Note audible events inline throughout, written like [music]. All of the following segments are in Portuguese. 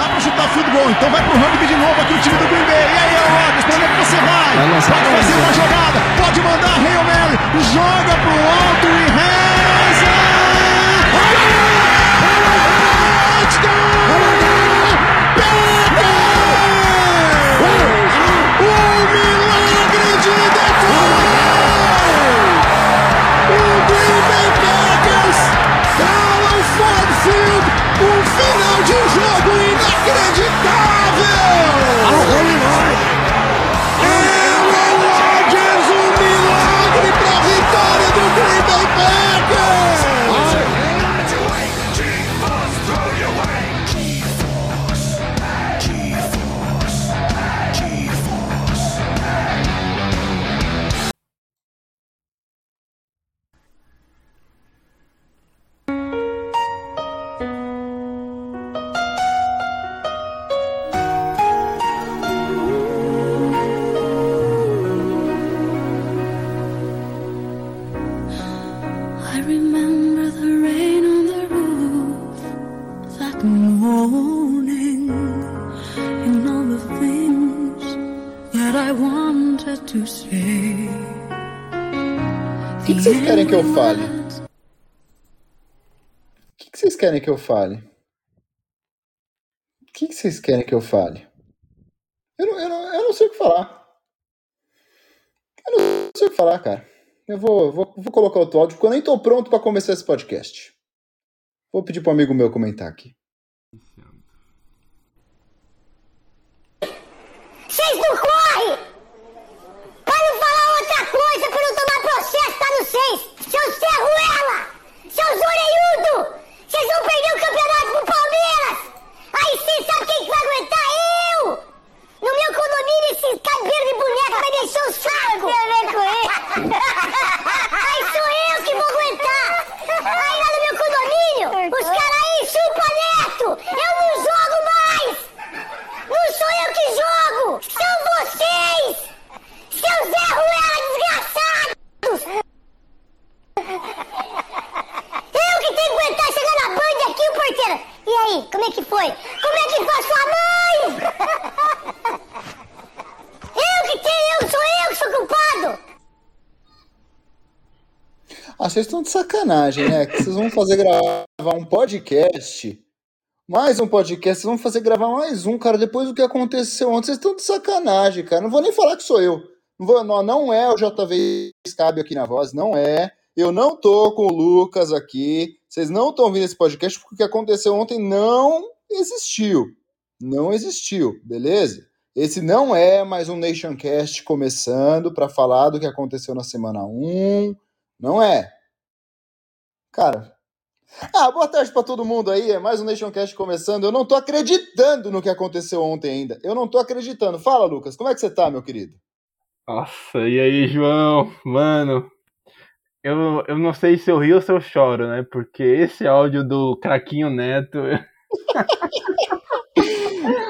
dá pra chutar field goal. Então vai pro rugby de novo aqui o time do Green Bay. E aí, Rodgers, pra onde é que você vai? Pode fazer uma jogada, pode mandar Hail Mary, joga pro alto e que eu fale? O que, que vocês querem que eu fale? O que, que vocês querem que eu fale? Eu não, eu, não, eu não sei o que falar. Eu não sei o que falar, cara. Eu vou, vou, vou colocar outro áudio, porque eu nem tô pronto para começar esse podcast. Vou pedir pro amigo meu comentar aqui. Vocês não correm! Pra não falar outra coisa, pra não tomar processo, tá no seis! Seus ferruela! Seus orelhudo! Vocês vão perder o campeonato pro Palmeiras! Aí sim, sabe quem que vai aguentar? Eu! No meu condomínio, esse cabelo de boneca vai deixar o saco! Tem a ver com ele? Aí sou eu que vou aguentar! Aí lá no meu condomínio, os caras aí chupam neto! Eu não jogo mais! Não sou eu que jogo! São vocês! Seus Zé Ruela desgraçados! Eu que tenho que aguentar chegar na banda aqui, o porteiro. E aí, como é que foi? Como é que foi a sua mãe? Eu que tenho, eu sou eu que sou culpado. Ah, vocês estão de sacanagem, né? Que vocês vão fazer gravar um podcast. Mais um podcast, vocês vão fazer gravar mais um, cara, depois do que aconteceu ontem. Vocês estão de sacanagem, cara. Não vou nem falar que sou eu. Não, vou, não, não é o JV Scabio aqui na voz, não é. Eu não tô com o Lucas aqui. Vocês não estão ouvindo esse podcast porque o que aconteceu ontem não existiu. Não existiu, beleza? Esse não é mais um Nationcast começando para falar do que aconteceu na semana 1. Não é. Cara. Ah, boa tarde para todo mundo aí. É mais um Nationcast começando. Eu não tô acreditando no que aconteceu ontem ainda. Eu não tô acreditando. Fala, Lucas, como é que você tá, meu querido? Nossa, e aí, João? Mano, eu, eu não sei se eu rio ou se eu choro, né? Porque esse áudio do Craquinho Neto. [laughs]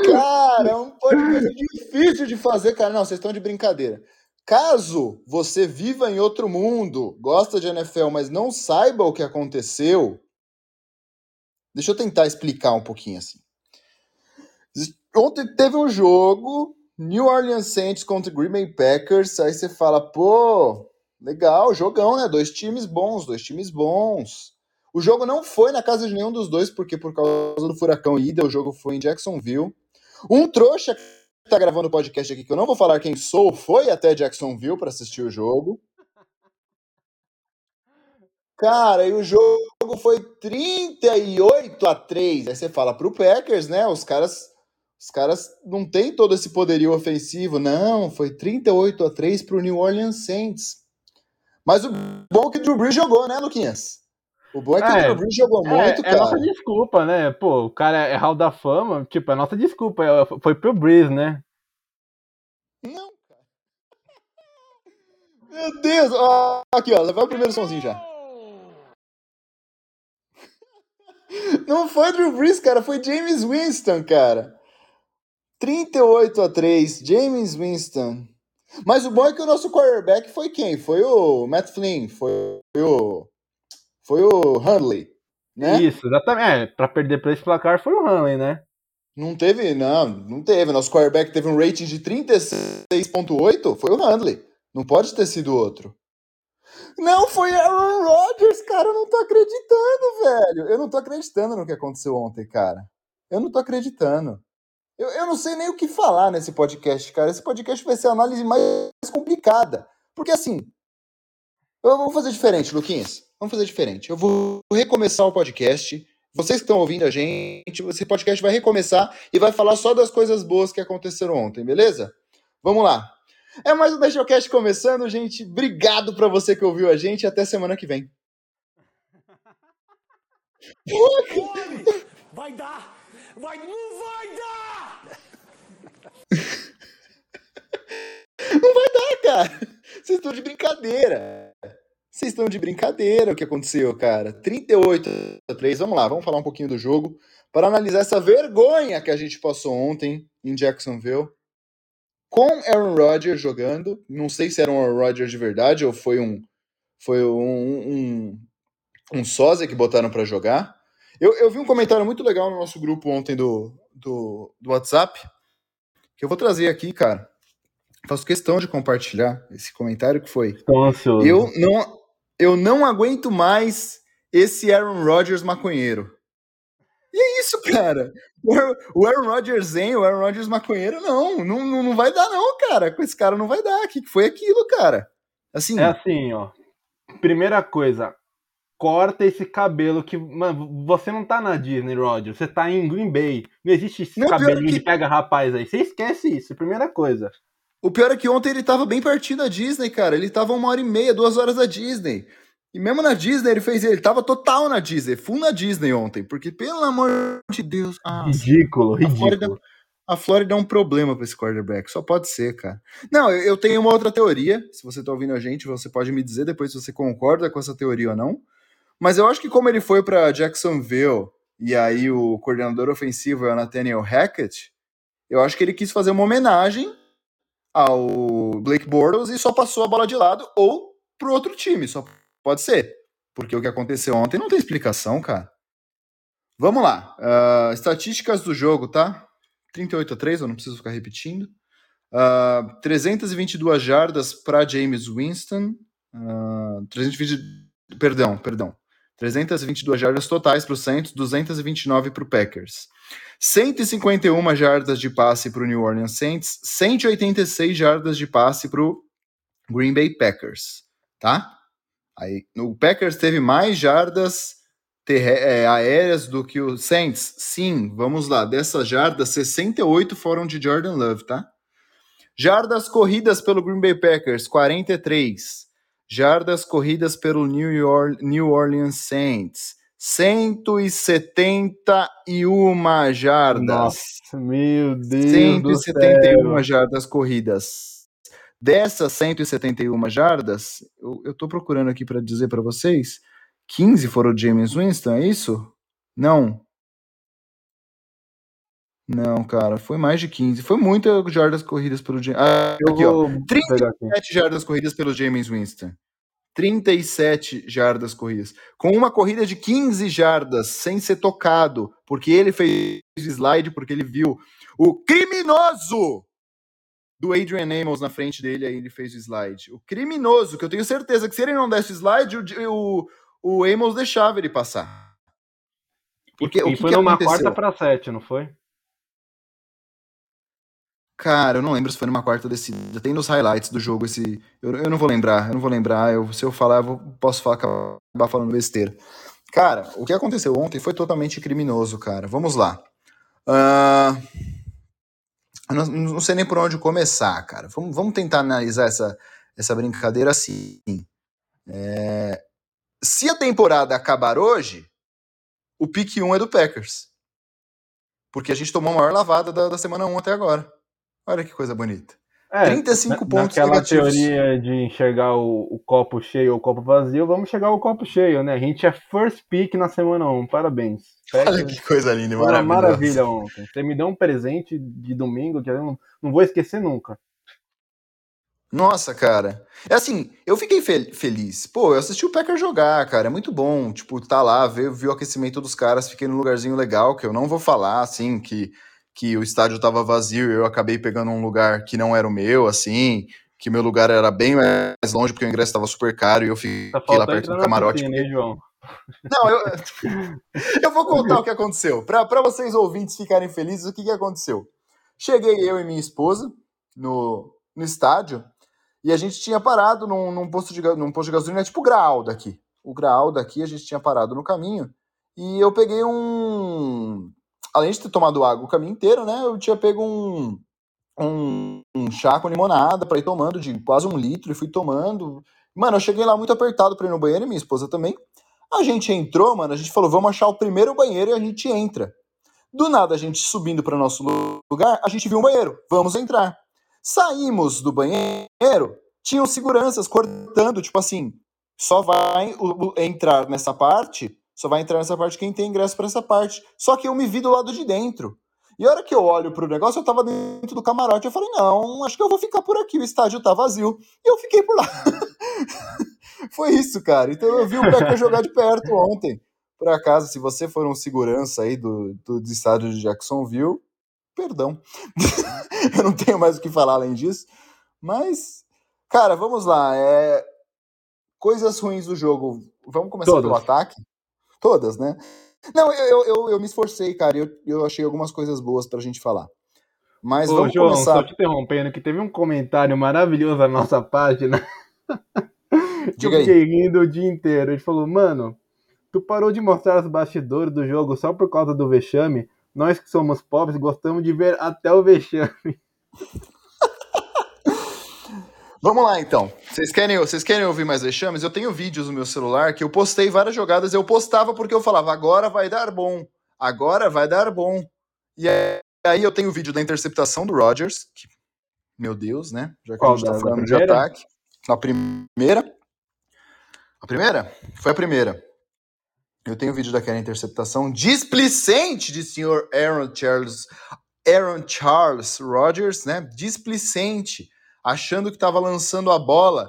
cara, é um podcast difícil de fazer, cara. Não, vocês estão de brincadeira. Caso você viva em outro mundo, gosta de NFL, mas não saiba o que aconteceu, deixa eu tentar explicar um pouquinho assim. Ontem teve um jogo, New Orleans Saints contra Green Bay Packers, aí você fala, pô, Legal, jogão, né? Dois times bons, dois times bons. O jogo não foi na casa de nenhum dos dois, porque por causa do furacão ida, o jogo foi em Jacksonville. Um trouxa tá gravando o podcast aqui, que eu não vou falar quem sou, foi até Jacksonville para assistir o jogo. Cara, e o jogo foi 38 a 3. Aí você fala pro Packers, né? Os caras os caras não têm todo esse poderio ofensivo. Não, foi 38 a 3 pro New Orleans Saints. Mas o bom é que o Drew Brees jogou, né, Luquinhas? O bom é que é, o Drew Brees jogou é, muito, é cara. É nossa desculpa, né? Pô, o cara é Hall da Fama, tipo, é nossa desculpa. É, foi pro Brees, né? Não, cara. Meu Deus! Ó, aqui, ó, vai o primeiro somzinho já. Não foi Drew Brees, cara, foi James Winston, cara. 38 a 3, James Winston. Mas o bom é que o nosso quarterback foi quem? Foi o Matt Flynn, foi o. Foi o Hunley, né? Isso, exatamente. É, pra perder pra esse placar foi o Hunley, né? Não teve, não, não teve. Nosso quarterback teve um rating de 36.8, foi o Handley. Não pode ter sido outro. Não, foi Aaron Rodgers, cara. Eu não tô acreditando, velho. Eu não tô acreditando no que aconteceu ontem, cara. Eu não tô acreditando. Eu, eu não sei nem o que falar nesse podcast, cara. Esse podcast vai ser a análise mais complicada. Porque assim, eu vou fazer diferente, Luquinhas. Vamos fazer diferente. Eu vou recomeçar o podcast. Vocês que estão ouvindo a gente, esse podcast vai recomeçar e vai falar só das coisas boas que aconteceram ontem, beleza? Vamos lá. É mais um Deixocast começando, gente. Obrigado para você que ouviu a gente. Até semana que vem. Vai dar! Vai, não vai dar! [laughs] Não vai dar, cara. Vocês estão de brincadeira. Vocês estão de brincadeira o que aconteceu, cara. 38 a 3. Vamos lá, vamos falar um pouquinho do jogo para analisar essa vergonha que a gente passou ontem em Jacksonville com Aaron Rodgers jogando. Não sei se era um Aaron Rodgers de verdade ou foi um foi um, um, um sósia que botaram para jogar. Eu, eu vi um comentário muito legal no nosso grupo ontem do, do, do WhatsApp que eu vou trazer aqui, cara. Faço questão de compartilhar esse comentário que foi. Estou Eu não, eu não aguento mais esse Aaron Rodgers maconheiro. E é isso, cara. O Aaron Rodgers zen, o Aaron Rodgers maconheiro, não, não, não vai dar não, cara. Com esse cara não vai dar. O que foi aquilo, cara? Assim, É assim, ó. Primeira coisa, corta esse cabelo que. Mano, você não tá na Disney, Roger. Você tá em Green Bay. Não existe esse Não, cabelinho que- de pega rapaz aí. Você esquece isso, primeira coisa. O pior é que ontem ele tava bem pertinho da Disney, cara. Ele tava uma hora e meia, duas horas da Disney. E mesmo na Disney ele fez. Ele tava total na Disney, full na Disney ontem. Porque, pelo amor de Deus. Ah, [laughs] Ridículo, A Flórida, ridículo. a Flórida é um problema para esse quarterback, só pode ser, cara. Não, eu, eu tenho uma outra teoria. Se você tá ouvindo a gente, você pode me dizer depois se você concorda com essa teoria ou não. Mas eu acho que como ele foi para Jacksonville e aí o coordenador ofensivo é o Nathaniel Hackett, eu acho que ele quis fazer uma homenagem ao Blake Bortles e só passou a bola de lado ou pro outro time, só pode ser. Porque o que aconteceu ontem não tem explicação, cara. Vamos lá. ah, estatísticas do jogo, tá? 38 a 3, eu não preciso ficar repetindo. Ah, 322 jardas para James Winston. ah, 320, perdão, perdão. 322 jardas totais para o Saints, 229 para o Packers. 151 jardas de passe para o New Orleans Saints, 186 jardas de passe para o Green Bay Packers, tá? Aí, o Packers teve mais jardas é, aéreas do que o Saints? Sim, vamos lá. Dessas jardas, 68 foram de Jordan Love, tá? Jardas corridas pelo Green Bay Packers, 43. Jardas corridas pelo New, Yor- New Orleans Saints, 171 jardas. Nossa, meu Deus 171 do céu. jardas corridas. Dessas 171 jardas, eu, tô procurando aqui para dizer para vocês, 15 foram o James Winston, é isso? Não. Não, cara, foi mais de 15. Foi muitas jardas corridas pelo James. Ah, aqui, ó. vou 30 pegar aqui. 37 jardas corridas pelo James Winston. 37 jardas corridas. Com uma corrida de 15 jardas, sem ser tocado, porque ele fez slide, porque ele viu o criminoso do Adrian Amos na frente dele, aí ele fez o slide. O criminoso, que eu tenho certeza que se ele não desse o slide, o, o, o Amos deixava ele passar. Porque e o que, foi que numa aconteceu? quarta pra sete, não foi? Cara, eu não lembro se foi numa quarta descida. Tem nos highlights do jogo esse. Eu, eu não vou lembrar, eu não vou lembrar. Eu, se eu falar, eu vou- posso falar, acabar falando besteira. Cara, o que aconteceu ontem foi totalmente criminoso, cara. Vamos lá. Eu não, não sei nem por onde começar, cara. Vamos, vamos tentar analisar essa, essa brincadeira assim. É, se a temporada acabar hoje, o pique 1 é do Packers. Porque a gente tomou a maior lavada da, da semana 1 até agora. Olha que coisa bonita. É, 35 na- pontos Naquela negativos. teoria de enxergar o, o copo cheio ou o copo vazio, vamos chegar ao copo cheio, né? A gente é first pick na semana 1, parabéns. Olha Packers, que coisa linda, foi uma maravilhosa. maravilha ontem. Você me deu um presente de domingo que eu não, não vou esquecer nunca. Nossa, cara. É assim, eu fiquei fel- feliz. Pô, eu assisti o Packer jogar, cara. É muito bom. Tipo, tá lá, ver o aquecimento dos caras, fiquei num lugarzinho legal, que eu não vou falar, assim, que, que o estádio estava vazio e eu acabei pegando um lugar que não era o meu, assim, que meu lugar era bem mais longe porque o ingresso estava super caro e eu fiquei Tá lá perto do camarote. Piscina, hein, João? Não, eu, [laughs] eu vou contar o que aconteceu. Para vocês ouvintes ficarem felizes, o que, que aconteceu? Cheguei eu e minha esposa no, no estádio e a gente tinha parado num, num, posto, de, num posto de gasolina, tipo o Graal daqui. O Graal daqui a gente tinha parado no caminho e eu peguei um. Além de ter tomado água o caminho inteiro, né? Eu tinha pego um, um, um chá com limonada para ir tomando de quase um litro e fui tomando. Mano, eu cheguei lá muito apertado para ir no banheiro e minha esposa também. A gente entrou, mano, a gente falou, vamos achar o primeiro banheiro e a gente entra. Do nada, a gente subindo para nosso lugar, a gente viu um banheiro, vamos entrar. Saímos do banheiro, tinham seguranças cortando, tipo assim, só vai entrar nessa parte, só vai entrar nessa parte quem tem ingresso para essa parte. Só que eu me vi do lado de dentro. E a hora que eu olho pro negócio, eu tava dentro do camarote. Eu falei, não, acho que eu vou ficar por aqui, o estádio tá vazio. E eu fiquei por lá. [laughs] Foi isso, cara. Então eu vi o Becker jogar de perto ontem. Por acaso, se você for um segurança aí do, do, do estádio de Jacksonville, perdão. [laughs] eu não tenho mais o que falar além disso. Mas, cara, vamos lá. É... Coisas ruins do jogo. Vamos começar Todas. pelo ataque? Todas, né? Não, eu, eu, eu, me esforcei, cara. Eu, eu achei algumas coisas boas pra gente falar. Mas Ô, vamos João, começar. Só te interrompendo, que teve um comentário maravilhoso na nossa página. [laughs] Diga eu fiquei aí. rindo o dia inteiro. Ele falou, mano, tu parou de mostrar os bastidores do jogo só por causa do vexame? Nós que somos pobres gostamos de ver até o vexame. [laughs] Vamos lá então. Vocês querem, vocês querem ouvir mais vexames? Eu tenho vídeos no meu celular que eu postei várias jogadas. Eu postava porque eu falava, agora vai dar bom. Agora vai dar bom. E aí eu tenho o vídeo da interceptação do Rodgers. Que, meu Deus, né? Já que Qual, a gente tá falando de ataque. Na primeira. A primeira? Foi a primeira. Eu tenho o vídeo daquela interceptação displicente de senhor Aaron Charles, Aaron Charles Rodgers, né? Displicente, achando que estava lançando a bola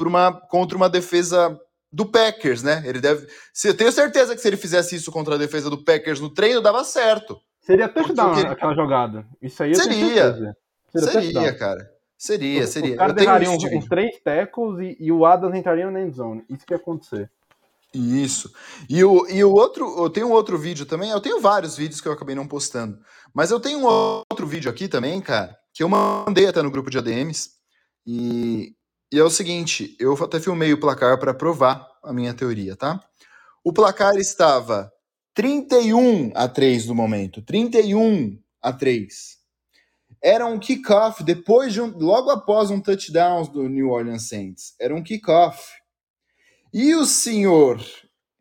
uma, contra uma defesa do Packers, né? Ele deve. Se, eu tenho certeza que se ele fizesse isso contra a defesa do Packers no treino, dava certo. Seria touchdown ele... aquela jogada. Isso aí seria. Seria, seria cara. Seria, seria. Os caras errariam uns, uns três tackles e, e, o Adams entraria na endzone. Isso que ia acontecer. Isso. E o, e o outro, eu tenho um outro vídeo também. Eu tenho vários vídeos que eu acabei não postando. Mas eu tenho um outro vídeo aqui também, cara, que eu mandei até no grupo de ADMs. E, e é o seguinte: eu até filmei o placar para provar a minha teoria, tá? O placar estava 31 a 3 no momento. 31 a 3 era um kickoff depois de um, logo após um touchdown do New Orleans Saints. Era um kickoff. E o senhor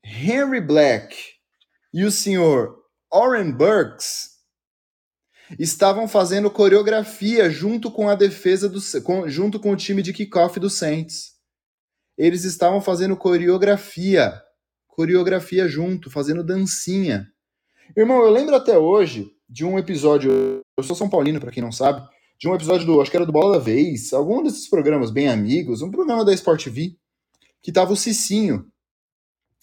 Henry Black e o senhor Oren Burks estavam fazendo coreografia junto com a defesa do com, junto com o time de kickoff do Saints. Eles estavam fazendo coreografia, coreografia junto, fazendo dancinha. Irmão, eu lembro até hoje de um episódio. Eu sou São Paulino, para quem não sabe. De um episódio do. Acho que era do Bola da Vez. Algum desses programas bem amigos. Um programa da Sport V. Que tava o Cicinho.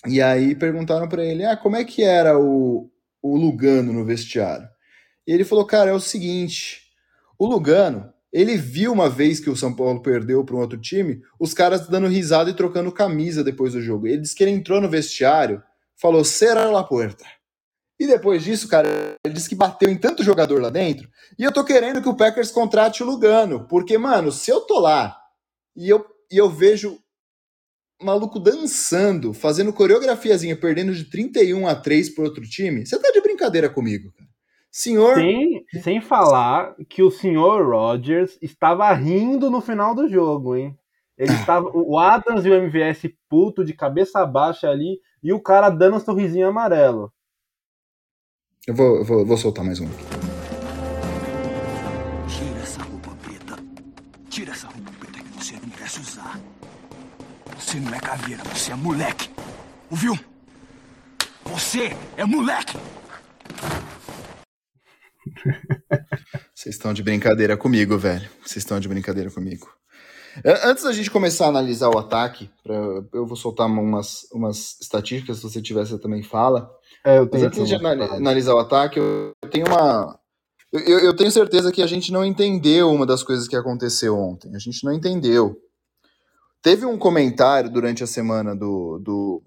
E aí perguntaram para ele: ah, como é que era o, o Lugano no vestiário? E ele falou: cara, é o seguinte. O Lugano, ele viu uma vez que o São Paulo perdeu para um outro time, os caras dando risada e trocando camisa depois do jogo. Ele disse que ele entrou no vestiário, falou: será la puerta. E depois disso, cara, ele disse que bateu em tanto jogador lá dentro. E eu tô querendo que o Packers contrate o Lugano. Porque, mano, se eu tô lá e eu, e eu vejo maluco dançando, fazendo coreografiazinha, perdendo de 31 a 3 pro outro time, você tá de brincadeira comigo, cara. Senhor. Sem, sem falar que o senhor Rogers estava rindo no final do jogo, hein? Ele [laughs] estava. O Adams e o MVS puto de cabeça baixa ali e o cara dando um sorrisinho amarelo. Eu vou, eu vou, vou soltar mais um aqui. Tira essa roupa preta. Tira essa roupa preta que você não merece usar. Você não é caveira, você é moleque. Ouviu? Você é moleque! Vocês estão de brincadeira comigo, velho. Vocês estão de brincadeira comigo. Antes da gente começar a analisar o ataque, pra, eu vou soltar umas, umas estatísticas, se você tiver, você também fala. É, eu tenho Mas antes de analisar o ataque, eu tenho uma, Eu, eu, tenho certeza que a gente não entendeu uma das coisas que aconteceu ontem. A gente não entendeu. Teve um comentário durante a semana do, do,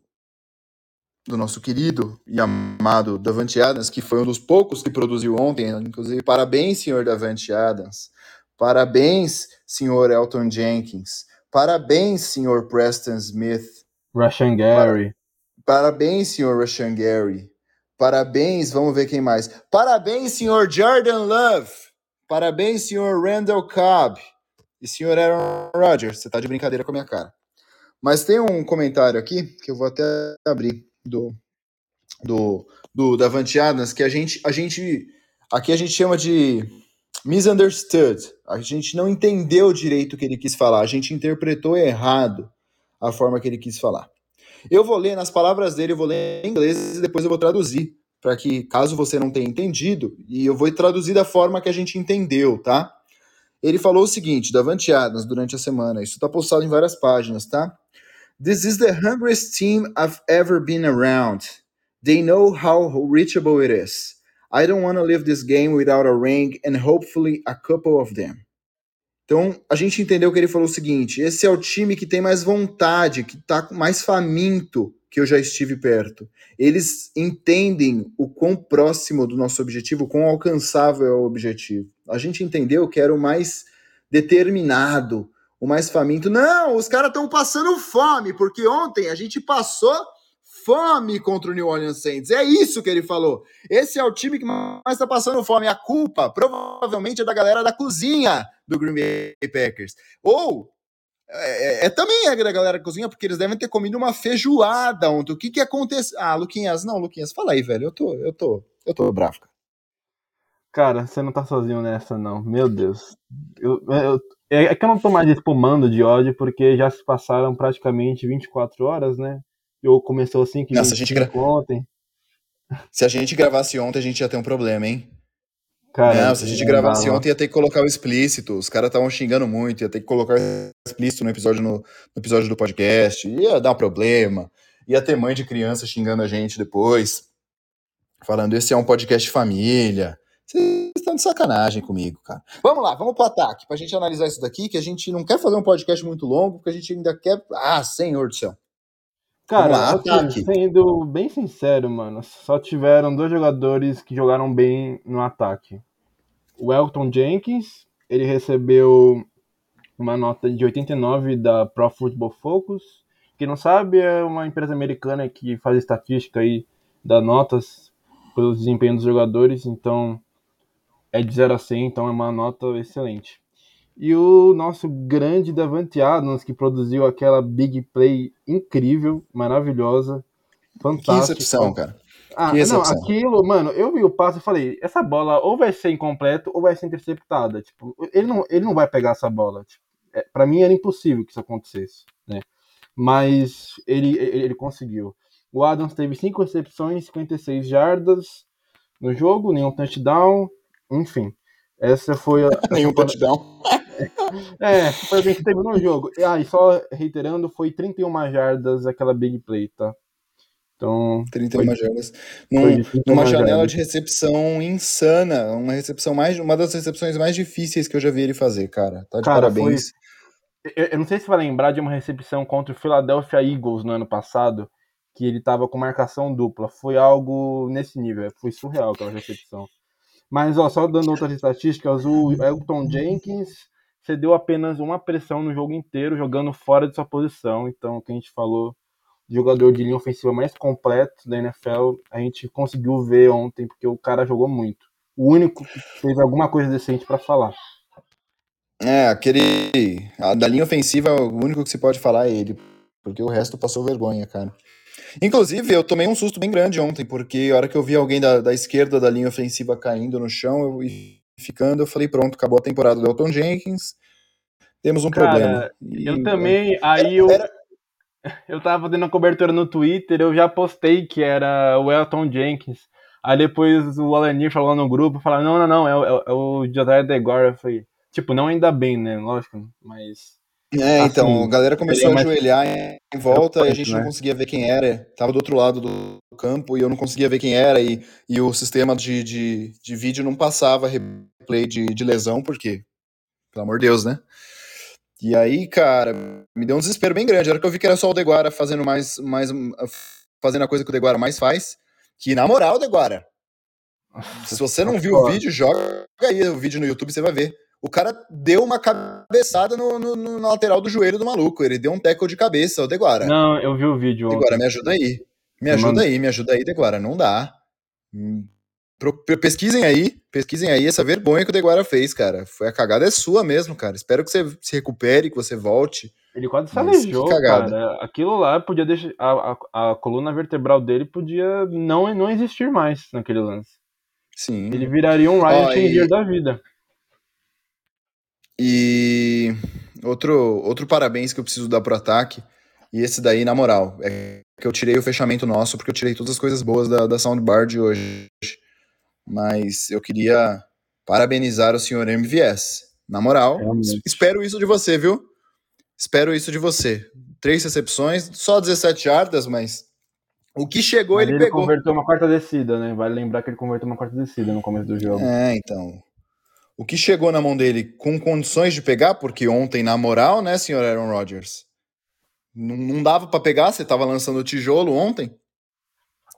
do nosso querido e amado Davante Adams, que foi um dos poucos que produziu ontem. Inclusive, parabéns, senhor Davante Adams. Parabéns, senhor Elton Jenkins. Parabéns, senhor Preston Smith. Russian Gary. Parabéns, senhor Russian Gary. Parabéns, vamos ver quem mais. Parabéns, senhor Jordan Love. Parabéns, senhor Randall Cobb. E senhor Aaron Rodgers. Você tá de brincadeira com a minha cara. Mas tem um comentário aqui que eu vou até abrir do do, do Adams que a gente a gente aqui a gente chama de misunderstood. A gente não entendeu direito o que ele quis falar. A gente interpretou errado a forma que ele quis falar. Eu vou ler nas palavras dele, eu vou ler em inglês e depois eu vou traduzir, para que, caso você não tenha entendido, e eu vou traduzir da forma que a gente entendeu, tá? Ele falou o seguinte, Davante Adams, durante a semana, isso está postado em várias páginas, tá? This is the hungriest team I've ever been around. They know how reachable it is. I don't want to leave this game without a ring and hopefully a couple of them. Então, a gente entendeu que ele falou o seguinte: esse é o time que tem mais vontade, que está mais faminto que eu já estive perto. Eles entendem o quão próximo do nosso objetivo, quão alcançável é o objetivo. A gente entendeu que era o mais determinado, o mais faminto. Não, os caras estão passando fome, porque ontem a gente passou fome contra o New Orleans Saints. É isso que ele falou. Esse é o time que mais está passando fome. A culpa provavelmente é da galera da cozinha do Green Bay Packers. Ou é, é, é também é da galera da cozinha, porque eles devem ter comido uma feijoada ontem. O que que aconteceu? Ah, Luquinhas, não, Luquinhas, fala aí, velho. Eu tô, eu tô, eu tô bravo. Cara, você não tá sozinho nessa, não. Meu Deus. Eu, eu, é que eu não tô mais espumando de ódio, porque já se passaram praticamente 24 horas, né? Ou começou assim que Nossa, a gente gra... ontem. Se a gente gravasse ontem, a gente ia ter um problema, hein? Cara, não, se a gente gravasse não. ontem, ia ter que colocar o explícito. Os caras estavam xingando muito, ia ter que colocar o explícito no episódio, no, no, episódio do podcast. Ia dar um problema. Ia ter mãe de criança xingando a gente depois. Falando, esse é um podcast família. Vocês estão de sacanagem comigo, cara. Vamos lá, vamos pro ataque, pra gente analisar isso daqui, que a gente não quer fazer um podcast muito longo, porque a gente ainda quer. Ah, senhor do céu. Cara, assim, sendo bem sincero, mano, só tiveram dois jogadores que jogaram bem no ataque. O Elton Jenkins, ele recebeu uma nota de 89 da Pro Football Focus. Quem não sabe, é uma empresa americana que faz estatística aí, dá notas pelo desempenho dos jogadores, então é de 0 a 100, então é uma nota excelente. E o nosso grande Davante Adams, que produziu aquela big play incrível, maravilhosa, fantástica. Que recepção, cara. Ah, não, aquilo, mano, eu vi o passe e falei, essa bola ou vai ser incompleto ou vai ser interceptada. Tipo, ele não, ele não vai pegar essa bola. Tipo, é, para mim era impossível que isso acontecesse, né? Mas ele, ele, ele conseguiu. O Adams teve 5 recepções, 56 jardas no jogo, nenhum touchdown, enfim. Essa foi a. [laughs] nenhum touchdown. [laughs] É, foi bem que terminou o jogo. Ah, e só reiterando, foi 31 jardas aquela big play, tá? Então. 31 foi, jardas. Num, numa janela jardas. de recepção insana. Uma recepção mais. Uma das recepções mais difíceis que eu já vi ele fazer, cara. Tá de cara, parabéns. Foi, eu, eu, não sei se vai lembrar de uma recepção contra o Philadelphia Eagles no ano passado, que ele tava com marcação dupla. Foi algo nesse nível. Foi surreal aquela recepção. Mas, ó, só dando outras estatísticas, o Elton Jenkins cedeu apenas uma pressão no jogo inteiro, jogando fora de sua posição. Então, o que a gente falou, jogador de linha ofensiva mais completo da NFL, a gente conseguiu ver ontem, porque o cara jogou muito. O único que fez alguma coisa decente para falar. É, aquele. Da linha ofensiva, o único que se pode falar é ele. Porque o resto passou vergonha, cara. Inclusive, eu tomei um susto bem grande ontem, porque a hora que eu vi alguém da, da esquerda da linha ofensiva caindo no chão e ficando, eu falei, pronto, acabou a temporada do Elton Jenkins, temos um Cara, problema. E, eu também, aí eu... Era... [laughs] Eu tava fazendo a cobertura no Twitter, eu já postei que era o Elton Jenkins. Aí depois o Alanir falou no grupo, falou, não, não, não, é, é, é o Josiah DeGore. Eu falei, tipo, não ainda bem, né, lógico, mas É, então, assim, a galera começou a ajoelhar em, em volta e a gente né? não conseguia ver quem era. Tava do outro lado do campo e eu não conseguia ver quem era. E, e o sistema de, de, de vídeo não passava replay de, de lesão, porque, pelo amor de Deus, né? E aí, cara, me deu um desespero bem grande. A hora que eu vi que era só o Deguara fazendo mais, mais fazendo a coisa que o Deguara mais faz, que na moral, Deguara, se você não viu o vídeo, joga aí o vídeo no YouTube, você vai ver. O cara deu uma cabeçada no, no, no, lateral do joelho do maluco. Ele deu um tackle de cabeça, o Deguara. Não, eu vi o vídeo. Deguara, me ajuda aí. Me ajuda aí, me ajuda aí, Deguara. Não dá. Pesquisem aí, pesquisem aí essa vergonha que o Deguara fez, cara. Foi a cagada é sua mesmo, cara. Espero que você se recupere, que você volte. Ele quase se aleijou, cara. Aquilo lá podia deixar. A, a, a, coluna vertebral dele podia não, não existir mais naquele lance. Sim. Ele viraria um Riot oh, e... da vida. E outro, outro parabéns que eu preciso dar pro ataque, e esse daí, na moral, é que eu tirei o fechamento nosso, porque eu tirei todas as coisas boas da, da soundbar de hoje. Mas eu queria parabenizar o senhor MVS. Na moral, Realmente. espero isso de você, viu? Espero isso de você. Três recepções, só 17 jardas, mas o que chegou mas ele, ele pegou. Ele converteu uma quarta descida, né? Vale lembrar que ele converteu uma quarta descida no começo do jogo. É, então o que chegou na mão dele com condições de pegar, porque ontem, na moral, né, senhor Aaron Rodgers? Não, não dava para pegar, você tava lançando o tijolo ontem.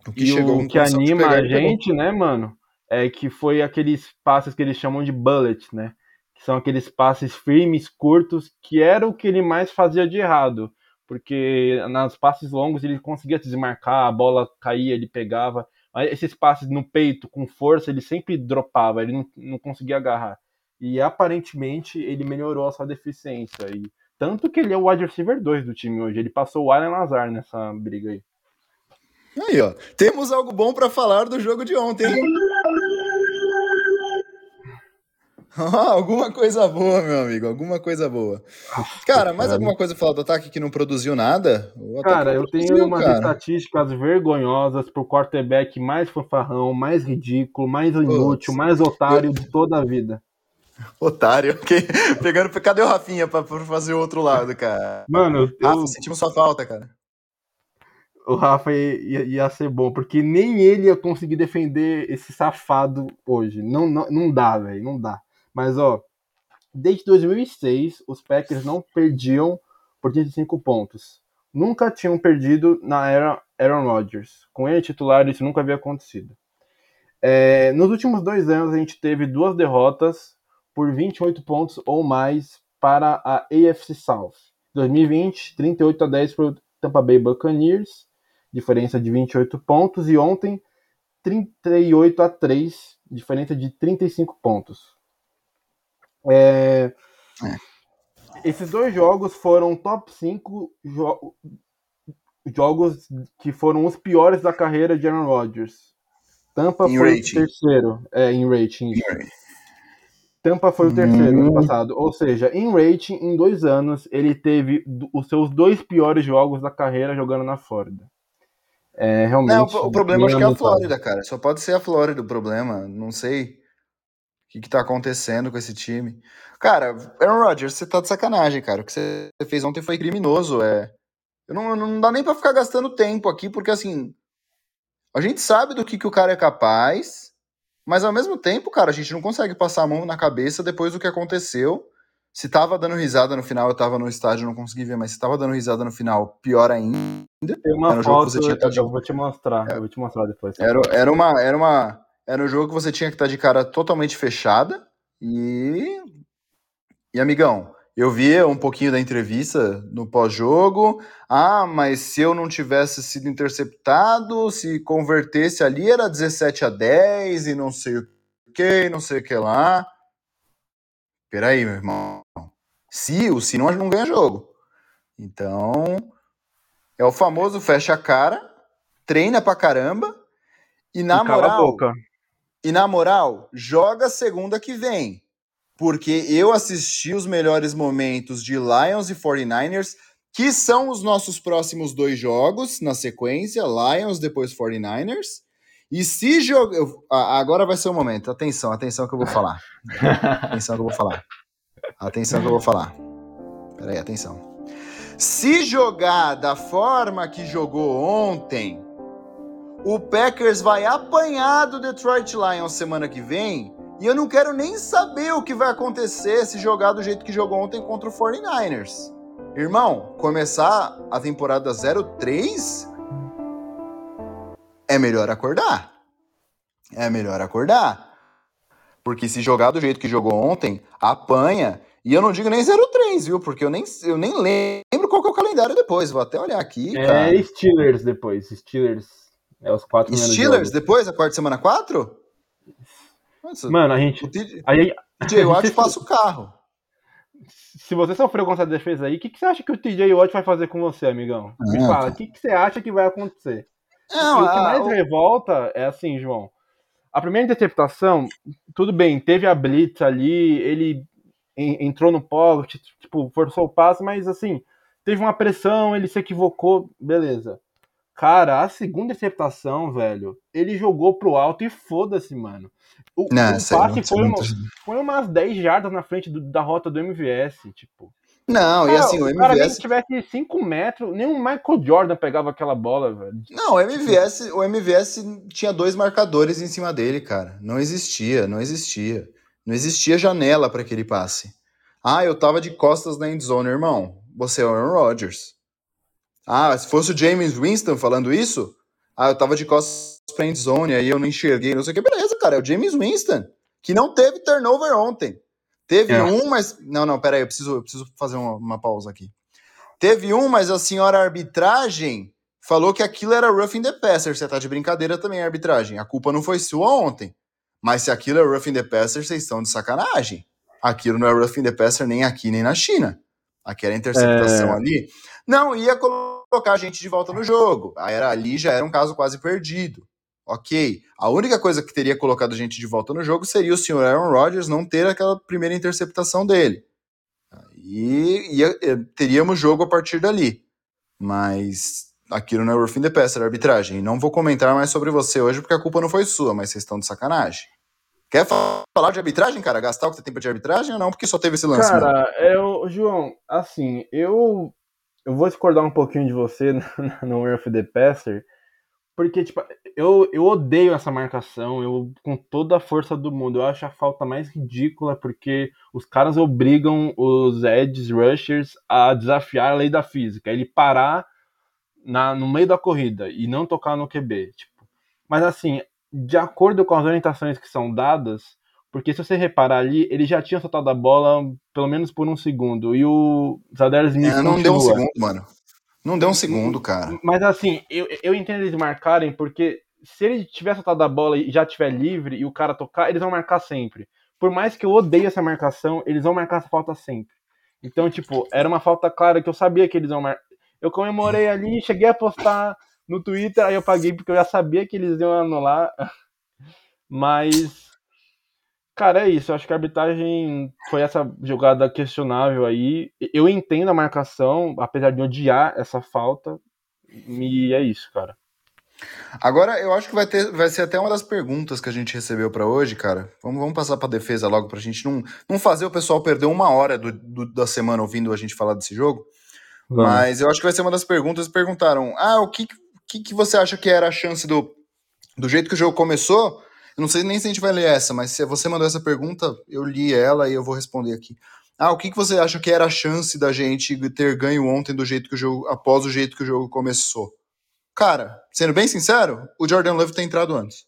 O que e chegou o que anima pegar, a gente, né, mano, é que foi aqueles passes que eles chamam de bullet, né? Que são aqueles passes firmes, curtos, que era o que ele mais fazia de errado. Porque nas passes longos ele conseguia desmarcar, a bola caía, ele pegava esses passes no peito com força, ele sempre dropava, ele não, não conseguia agarrar. E aparentemente ele melhorou a sua deficiência. E tanto que ele é o wide receiver 2 do time hoje. Ele passou o Alan Lazar nessa briga aí. Aí, ó. Temos algo bom para falar do jogo de ontem. [laughs] alguma coisa boa, meu amigo, alguma coisa boa. Cara, mais alguma coisa falar do ataque que não produziu nada? Cara, eu tenho umas cara. estatísticas vergonhosas pro quarterback mais fanfarrão, mais ridículo, mais inútil, mais otário de toda a vida. Otário, okay. pegando. Cadê o Rafinha pra, pra fazer o outro lado, cara? Mano, Rafa, eu... sentimos sua falta, cara. O Rafa ia, ia, ser bom, porque nem ele ia conseguir defender esse safado hoje. Não, não, não dá, velho, não dá. Mas, ó, desde 2006, os Packers não perdiam por 35 pontos. Nunca tinham perdido na era Aaron Rodgers. Com ele titular, isso nunca havia acontecido. É, nos últimos dois anos, a gente teve duas derrotas por 28 pontos ou mais para a AFC South. 2020, 38 a 10 para o Tampa Bay Buccaneers, diferença de 28 pontos. E ontem, 38 a 3, diferença de 35 pontos. É, é. Esses dois jogos foram top 5 jo jogos que foram os piores da carreira de Aaron Rodgers. Tampa in foi rating. o terceiro, é, em rating. Tampa foi o terceiro hum. ano passado. Ou seja, em rating, em dois anos, ele teve os seus dois piores jogos da carreira jogando na Flórida. É, realmente. Não, o, problema acho que é a Flórida, cara. Só pode ser a Flórida o problema. Não sei que, que tá acontecendo com esse time? Cara, Aaron Rodgers, você tá de sacanagem, cara. O que você fez ontem foi criminoso. É... Eu não, não dá nem pra ficar gastando tempo aqui, porque assim. A gente sabe do que, que o cara é capaz, mas ao mesmo tempo, cara, a gente não consegue passar a mão na cabeça depois do que aconteceu. Se tava dando risada no final, eu tava no estádio, não consegui ver, mas se tava dando risada no final, pior ainda. Tem uma foto, eu vou te mostrar, é, eu vou te mostrar depois. Era, era, uma, era uma era um jogo que você tinha que estar de cara totalmente fechada e. E, amigão, eu vi um pouquinho da entrevista no pós-jogo. Ah, mas se eu não tivesse sido interceptado, se convertesse ali era 17 a 10 e não sei o que, não sei o que lá. Peraí, meu irmão. Se o se não, não ganha jogo. Então, é o famoso fecha a cara, treina pra caramba e na e moral. E na moral, joga segunda que vem. Porque eu assisti os melhores momentos de Lions e 49ers, que são os nossos próximos dois jogos na sequência: Lions, depois 49ers. E se jogar. Agora vai ser o momento. Atenção, atenção que eu vou falar. [laughs] atenção que eu vou falar. Atenção que eu vou falar. Peraí, atenção. Se jogar da forma que jogou ontem, o Packers vai apanhar do Detroit Lions semana que vem. E eu não quero nem saber o que vai acontecer se jogar do jeito que jogou ontem contra o 49ers. Irmão, começar a temporada 03 é melhor acordar. É melhor acordar. Porque se jogar do jeito que jogou ontem, apanha. E eu não digo nem 03, viu? Porque eu nem, eu nem lembro qual que é o calendário depois. Vou até olhar aqui. É. Steelers depois. Steelers. É os quatro Steelers depois, a quarta semana 4? Mano, a gente. O TJ, a gente, TJ Watt [laughs] passa o carro. Se você sofreu com essa defesa aí, o que, que você acha que o TJ Watt vai fazer com você, amigão? Me ah, fala, o que, que você acha que vai acontecer? Não, o que mais revolta é assim, João. A primeira interceptação, tudo bem, teve a blitz ali, ele entrou no pocket, tipo, forçou o passe, mas assim, teve uma pressão, ele se equivocou, beleza. Cara, a segunda interceptação, velho, ele jogou pro alto e foda-se, mano. O, não, o passe foi, uma, foi umas 10 jardas na frente do, da rota do MVS, tipo. Não, cara, e assim, o MVS. Cara, se tivesse 5 metros, nem o Michael Jordan pegava aquela bola, velho. Não, o MVS, o MVS tinha dois marcadores em cima dele, cara. Não existia, não existia. Não existia janela para aquele passe. Ah, eu tava de costas na endzone, irmão. Você é o Aaron Rodgers. Ah, se fosse o James Winston falando isso, ah, eu tava de costas pra endzone, aí eu não enxerguei, não sei o que. Beleza, cara, é o James Winston, que não teve turnover ontem. Teve é. um, mas. Não, não, peraí, eu preciso, eu preciso fazer uma, uma pausa aqui. Teve um, mas a senhora arbitragem falou que aquilo era roughing the passer. Você tá de brincadeira também, arbitragem. A culpa não foi sua ontem. Mas se aquilo é roughing the passer, vocês estão de sacanagem. Aquilo não é roughing the passer nem aqui, nem na China. Aquela interceptação é... ali. Não ia colocar a gente de volta no jogo. Era, ali já era um caso quase perdido. Ok. A única coisa que teria colocado a gente de volta no jogo seria o senhor Aaron Rodgers não ter aquela primeira interceptação dele. E ia, eh, teríamos jogo a partir dali. Mas aquilo não é o fim de peça, arbitragem. não vou comentar mais sobre você hoje porque a culpa não foi sua, mas vocês estão de sacanagem. Quer falar de arbitragem, cara? Gastar o que você tem de arbitragem ou não? Porque só teve esse lance. Cara, eu, João, assim, eu eu vou discordar um pouquinho de você [laughs] no Earth the Passer, porque, tipo, eu, eu odeio essa marcação, eu com toda a força do mundo. Eu acho a falta mais ridícula, porque os caras obrigam os edge rushers a desafiar a lei da física, ele parar na, no meio da corrida e não tocar no QB. Tipo. Mas assim, de acordo com as orientações que são dadas, porque se você reparar ali, ele já tinha soltado a bola pelo menos por um segundo. E o Zadar Smith. É, não continua. deu um segundo, mano. Não deu um segundo, cara. Mas assim, eu, eu entendo eles marcarem, porque se ele tiver soltado a bola e já estiver livre e o cara tocar, eles vão marcar sempre. Por mais que eu odeie essa marcação, eles vão marcar essa falta sempre. Então, tipo, era uma falta clara que eu sabia que eles iam marcar. Eu comemorei ali, cheguei a postar no Twitter, aí eu paguei porque eu já sabia que eles iam anular. [laughs] Mas Cara, é isso. Eu acho que a arbitragem foi essa jogada questionável aí. Eu entendo a marcação, apesar de odiar essa falta. E é isso, cara. Agora, eu acho que vai, ter, vai ser até uma das perguntas que a gente recebeu para hoje, cara. Vamos, vamos passar para defesa logo, para a gente não, não fazer o pessoal perder uma hora do, do, da semana ouvindo a gente falar desse jogo. Vamos. Mas eu acho que vai ser uma das perguntas. Perguntaram: ah, o que, que, que você acha que era a chance do, do jeito que o jogo começou? Eu não sei nem se a gente vai ler essa, mas se você mandou essa pergunta, eu li ela e eu vou responder aqui. Ah, o que, que você acha que era a chance da gente ter ganho ontem do jeito que o jogo, após o jeito que o jogo começou? Cara, sendo bem sincero, o Jordan Love tem entrado antes.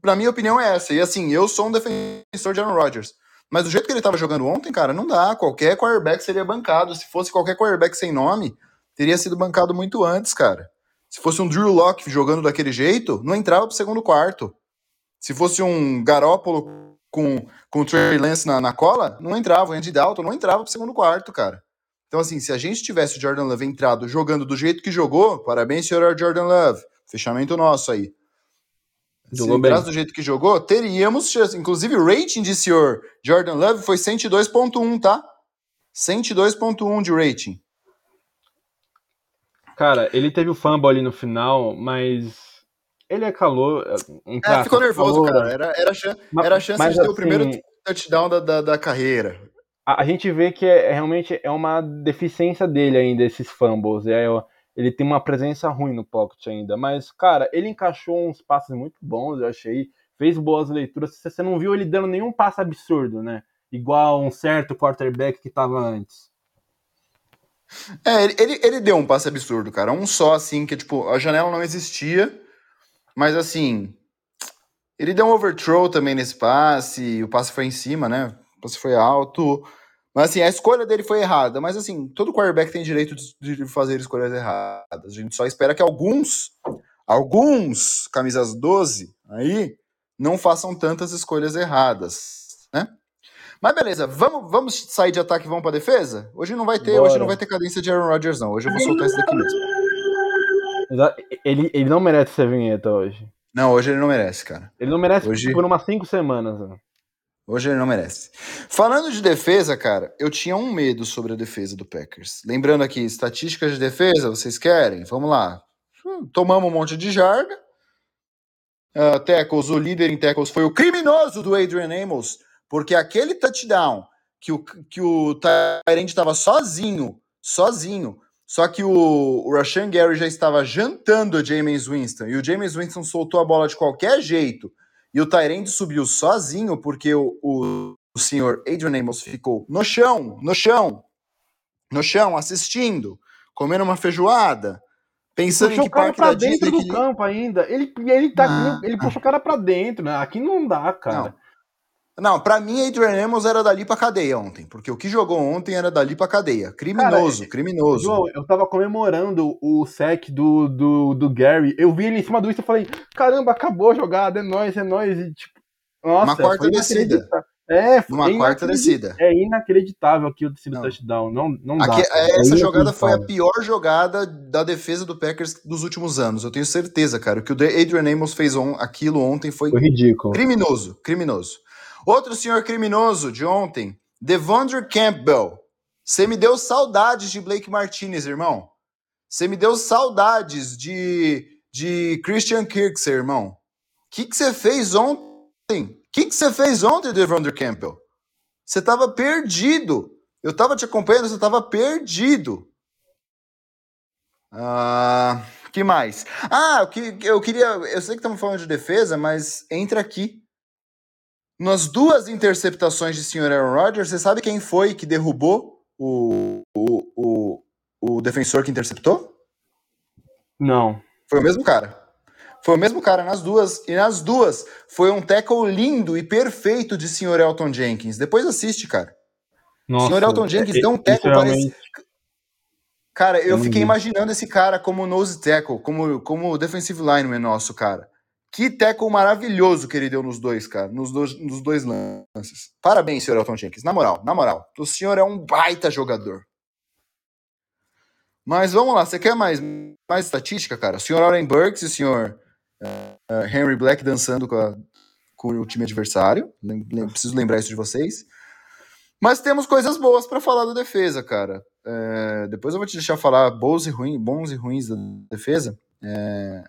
Pra minha opinião é essa. E assim, eu sou um defensor de Aaron Rodgers. Mas do jeito que ele tava jogando ontem, cara, não dá. Qualquer quarterback seria bancado. Se fosse qualquer quarterback sem nome, teria sido bancado muito antes, cara. Se fosse um Drew Locke jogando daquele jeito, não entrava pro segundo quarto. Se fosse um Garópolo com, com o Trey Lance na, na cola, não entrava. O Andy Dalton não entrava pro segundo quarto, cara. Então, assim, se a gente tivesse o Jordan Love entrado jogando do jeito que jogou, parabéns, senhor Jordan Love. Fechamento nosso aí. Jogou se entrasse do jeito que jogou, teríamos chance. Inclusive, o rating de senhor Jordan Love foi 102.1, tá? 102.1 de rating. Cara, ele teve o fumble ali no final, mas ele é calor. É, ficou nervoso, calor, cara. Era, era, era a chance mas, de ter assim, o primeiro touchdown da, da, da, carreira. a, a gente vê que é, é, realmente é uma deficiência dele ainda, esses fumbles. É, ele tem uma presença ruim no pocket ainda. Mas, cara, ele encaixou uns passes muito bons, eu achei. Fez boas leituras. Você não viu ele dando nenhum passe absurdo, né? Igual um certo quarterback que tava antes. É, ele, ele deu um passe absurdo, cara. Um só, assim, que, tipo, a janela não existia. Mas, assim, ele deu um overthrow também nesse passe. O passe foi em cima, né? O passe foi alto. Mas assim, a escolha dele foi errada. Mas assim, todo quarterback tem direito de fazer escolhas erradas. A gente só espera que alguns, alguns camisas 12 aí, não façam tantas escolhas erradas, né? Mas beleza, vamos, vamos sair de ataque e vamos para defesa? Hoje não vai ter, Bora. hoje não vai ter cadência de Aaron Rodgers não. Hoje eu vou soltar esse daqui mesmo. Ele, ele não merece ser vinheta hoje. Não, hoje ele não merece, cara. Ele não merece hoje... por umas cinco semanas. Né? Hoje ele não merece. Falando de defesa, cara, eu tinha um medo sobre a defesa do Packers. Lembrando aqui, estatísticas de defesa, vocês querem? Vamos lá. Hum, tomamos um monte de jarda. Uh, tackles, o líder em tackles foi o criminoso do Adrian Amos, porque aquele touchdown que o, que o Tyrande estava sozinho, sozinho, só que o, o Rashan Gary já estava jantando o James Winston, e o James Winston soltou a bola de qualquer jeito, e o Tyrande subiu sozinho porque o, o, o senhor Adrian Amos ficou no chão, no chão, no chão, assistindo, comendo uma feijoada, pensando puxou em que parque da Disney... dentro do que... campo ainda. Ele, ele, tá, ah, ele puxou o cara pra dentro, né? Aqui não dá, cara. Não. Não, para mim, Adrian Amos era dali pra cadeia ontem, porque o que jogou ontem era dali pra cadeia. Criminoso, Cara, criminoso. João, eu tava comemorando o sec do, do, do Gary, eu vi ele em cima do isso e falei, caramba, acabou a jogada, é nóis, é nóis. E, tipo, nossa, Uma quarta descida. É, Uma é quarta descida. É inacreditável aquilo ter sido touchdown. Não, não dá. Aqui, é, essa é jogada foi a pior jogada da defesa do Packers dos últimos anos. Eu tenho certeza, cara. O que o Adrian Amos fez on, aquilo ontem foi, foi ridículo. Criminoso, criminoso. Outro senhor criminoso de ontem, Devondre Campbell. Você me deu saudades de Blake Martinez, irmão. Você me deu saudades de, de Christian Kirksey, irmão. O que você fez ontem? O que você fez ontem, Devondre Campbell? Você estava perdido. Eu estava te acompanhando, você estava perdido. Ah, que mais? Ah, eu, que, eu queria. Eu sei que estamos falando de defesa, mas entra aqui. Nas duas interceptações de Sr. Aaron Rodgers, você sabe quem foi que derrubou o, o, o, o defensor que interceptou? Não. Foi o mesmo cara. Foi o mesmo cara nas duas. E nas duas foi um tackle lindo e perfeito de Sr. Elton Jenkins. Depois assiste, cara. Nossa, Sr. Elton Jenkins é, deu um tackle parece... Cara, eu fiquei imaginando esse cara como nose tackle, como, como defensive lineman nosso, cara. Que tackle maravilhoso que ele deu nos dois, cara, nos dois, nos dois lances. Parabéns, senhor Elton Jenkins. Na moral, na moral. O senhor é um baita jogador. Mas vamos lá, você quer mais, mais estatística, cara? O senhor Aaron Burks e o senhor uh, Henry Black dançando com, a, com o time adversário. Preciso lembrar isso de vocês. Mas temos coisas boas para falar da defesa, cara. É, depois eu vou te deixar falar bons e, ruins, bons e ruins da defesa. É,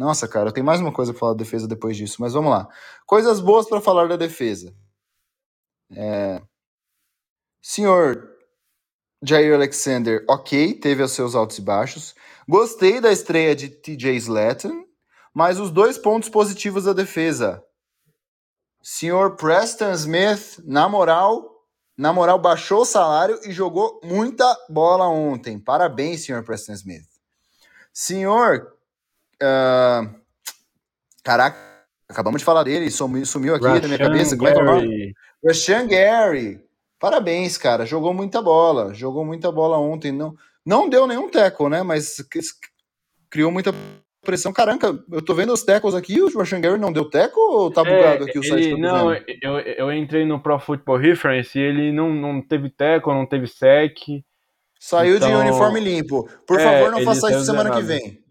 nossa, cara, tem mais uma coisa para falar da defesa depois disso, mas vamos lá. Coisas boas para falar da defesa. É... Senhor Jair Alexander, ok, teve os seus altos e baixos. Gostei da estreia de TJ Slatton, mas os dois pontos positivos da defesa. Senhor Preston Smith, na moral, na moral, baixou o salário e jogou muita bola ontem. Parabéns, senhor Preston Smith. Senhor Uh, caraca, acabamos de falar dele, sumiu, sumiu aqui Rashan da minha cabeça. Como é que é o nome? Rashan Gary. Parabéns, cara. Jogou muita bola. Jogou muita bola ontem. Não, não deu nenhum tackle, né? Mas criou muita pressão. Caramba, eu tô vendo os tackles aqui. O Rashan Gary não deu tackle ou tá é, bugado é, aqui o site? Ele, não, eu, eu entrei no Pro Football Reference e ele não, não teve tackle, não teve sec. Saiu então, de uniforme limpo. Por é, favor, não faça isso semana que vem.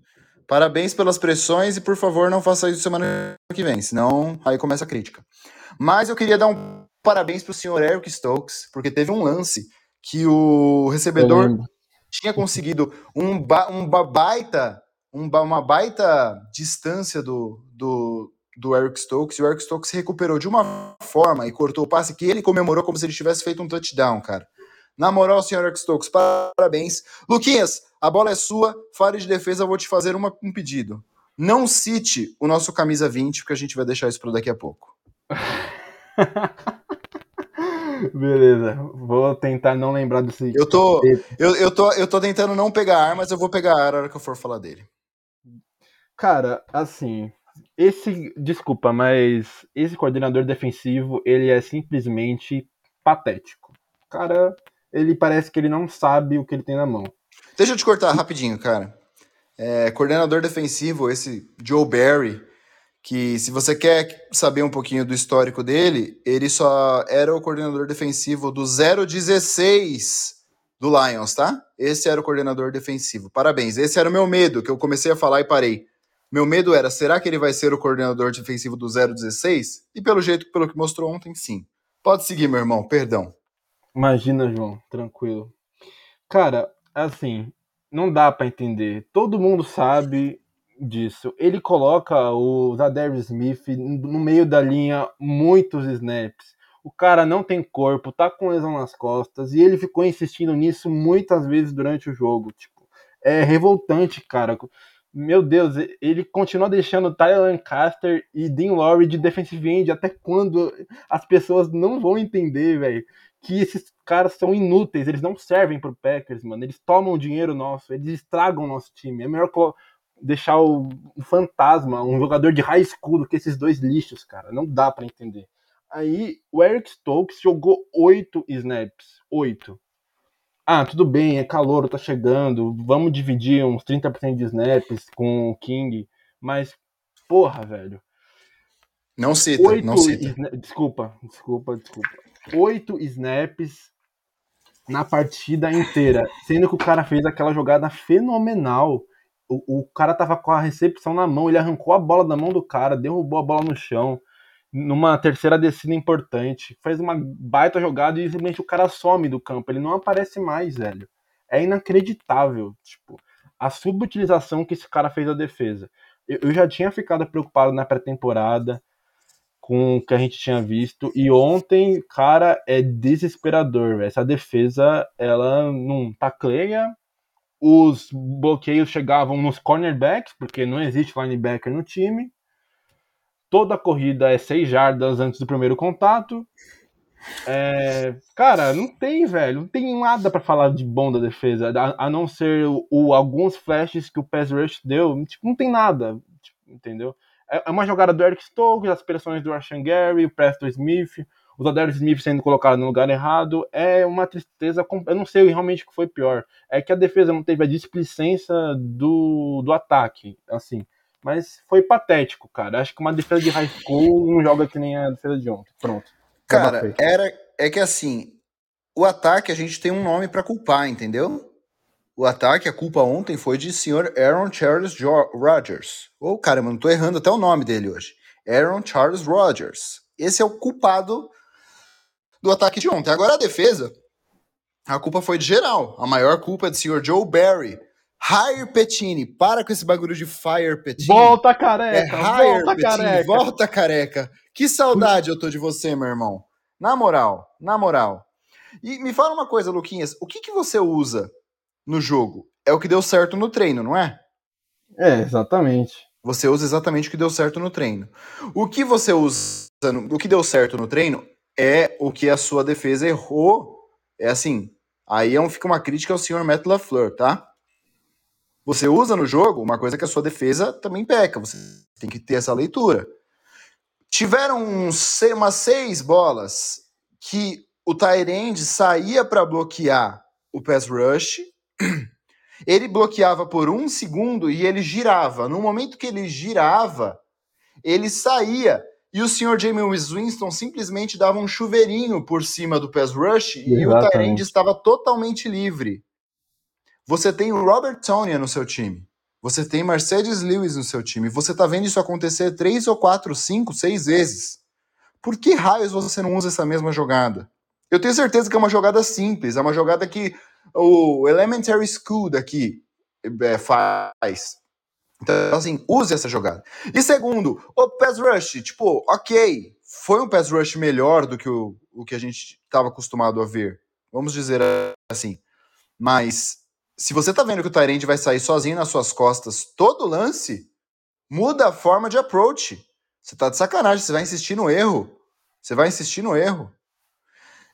Parabéns pelas pressões e por favor não faça isso semana que vem, senão aí começa a crítica. Mas eu queria dar um parabéns para o senhor Eric Stokes, porque teve um lance que o recebedor tinha conseguido um, ba um baita, um, uma baita distância do, do, do Eric Stokes e o Eric Stokes se recuperou de uma forma e cortou o passe que ele comemorou como se ele tivesse feito um touchdown, cara. Na moral, senhor Stokes, parabéns. Luquinhas, a bola é sua, fare de defesa, eu vou te fazer uma, um pedido. Não cite o nosso camisa 20, porque a gente vai deixar isso para daqui a pouco. [laughs] Beleza, vou tentar não lembrar desse. Eu tô, eu, eu, tô, eu tô tentando não pegar ar, mas eu vou pegar ar na hora que eu for falar dele. Cara, assim, esse, desculpa, mas esse coordenador defensivo, ele é simplesmente patético. Cara, ele parece que ele não sabe o que ele tem na mão. Deixa eu te cortar rapidinho, cara. É, coordenador defensivo, esse Joe Barry, que se você quer saber um pouquinho do histórico dele, ele só era o coordenador defensivo do 016 do Lions, tá? Esse era o coordenador defensivo. Parabéns. Esse era o meu medo, que eu comecei a falar e parei. Meu medo era, será que ele vai ser o coordenador defensivo do 016? E pelo jeito, pelo que mostrou ontem, sim. Pode seguir, meu irmão, perdão. Imagina, João, tranquilo. Cara, assim, não dá para entender. Todo mundo sabe disso. Ele coloca o Zadarius Smith no meio da linha muitos snaps. O cara não tem corpo, tá com lesão nas costas e ele ficou insistindo nisso muitas vezes durante o jogo. Tipo, é revoltante, cara. Meu Deus, ele continua deixando Tyler Lancaster e Dean Lowry de defensive end até quando as pessoas não vão entender, velho que esses caras são inúteis, eles não servem pro Packers, mano. Eles tomam dinheiro nosso, eles estragam o nosso time. É melhor deixar o, o fantasma, um jogador de high school, do que esses dois lixos, cara. Não dá para entender. Aí o Eric Stokes jogou oito snaps. Oito. Ah, tudo bem, é calor, tá chegando. Vamos dividir uns 30% de snaps com o King. Mas, porra, velho. Não cita, oito não cita. Desculpa, desculpa, desculpa oito snaps na partida inteira, sendo que o cara fez aquela jogada fenomenal. O, o cara tava com a recepção na mão, ele arrancou a bola da mão do cara, derrubou a bola no chão, numa terceira descida importante, fez uma baita jogada e simplesmente o cara some do campo, ele não aparece mais, velho. É inacreditável, tipo, a subutilização que esse cara fez da defesa. Eu, eu já tinha ficado preocupado na pré-temporada, com o que a gente tinha visto. E ontem, cara, é desesperador. Essa defesa, ela não tacleia. Os bloqueios chegavam nos cornerbacks, porque não existe linebacker no time. Toda corrida é seis jardas antes do primeiro contato. É, cara, não tem, velho, não tem nada para falar de bom da defesa, a, a não ser o, o, alguns flashes que o pass rush deu, tipo, não tem nada, tipo, entendeu? É, é uma jogada do Eric Stokes, as pressões do Rashan Gary, o Preston Smith, o Zadarius Smith sendo colocado no lugar errado. É uma tristeza. Eu não sei realmente o que foi pior. É que a defesa não teve a displicência do, do ataque, assim. Mas foi patético, cara. Acho que uma defesa de high school não joga que nem a defesa de ontem. Pronto. Cara, era, é que assim, o ataque a gente tem um nome para culpar, entendeu? O ataque, a culpa ontem foi de senhor Aaron Charles Rodgers. Ou, oh, caramba, não tô errando até o nome dele hoje. Aaron Charles Rodgers. Esse é o culpado do ataque de ontem. Agora a defesa, a culpa foi de geral. A maior culpa é do senhor Joe Barry. Hire Petini. Para com esse bagulho de fire Petini. Volta careca. É volta Petini, careca. Volta careca. Que saudade eu tô de você, meu irmão. Na moral, na moral. E me fala uma coisa, Luquinhas. O que, que você usa no jogo é o que deu certo no treino, não é? É, exatamente. Você usa exatamente o que deu certo no treino. O que você usa, no, o que deu certo no treino é o que a sua defesa errou. É assim, aí é um, fica uma crítica ao senhor Matt LaFleur, tá? Você usa no jogo uma coisa que a sua defesa também peca. Você tem que ter essa leitura. Tiveram uns, umas seis bolas que o Tyrande saía para bloquear o pass rush ele bloqueava por um segundo e ele girava. No momento que ele girava, ele saía. E o senhor James Winston simplesmente dava um chuveirinho por cima do pass rush Exatamente. e o Tyrande estava totalmente livre. Você tem o Robert Tonya no seu time. Você tem Mercedes Lewis no seu time. Você está vendo isso acontecer três ou quatro, cinco, seis vezes. Por que raios você não usa essa mesma jogada? Eu tenho certeza que é uma jogada simples, é uma jogada que o Elementary School daqui é, faz. Então, assim, use essa jogada. E segundo, o pass rush, tipo, ok, foi um pass rush melhor do que o, o que a gente estava acostumado a ver. Vamos dizer assim. Mas se você tá vendo que o Tyrande vai sair sozinho nas suas costas todo lance, muda a forma de approach. Você tá de sacanagem, você vai insistir no erro. Você vai insistir no erro.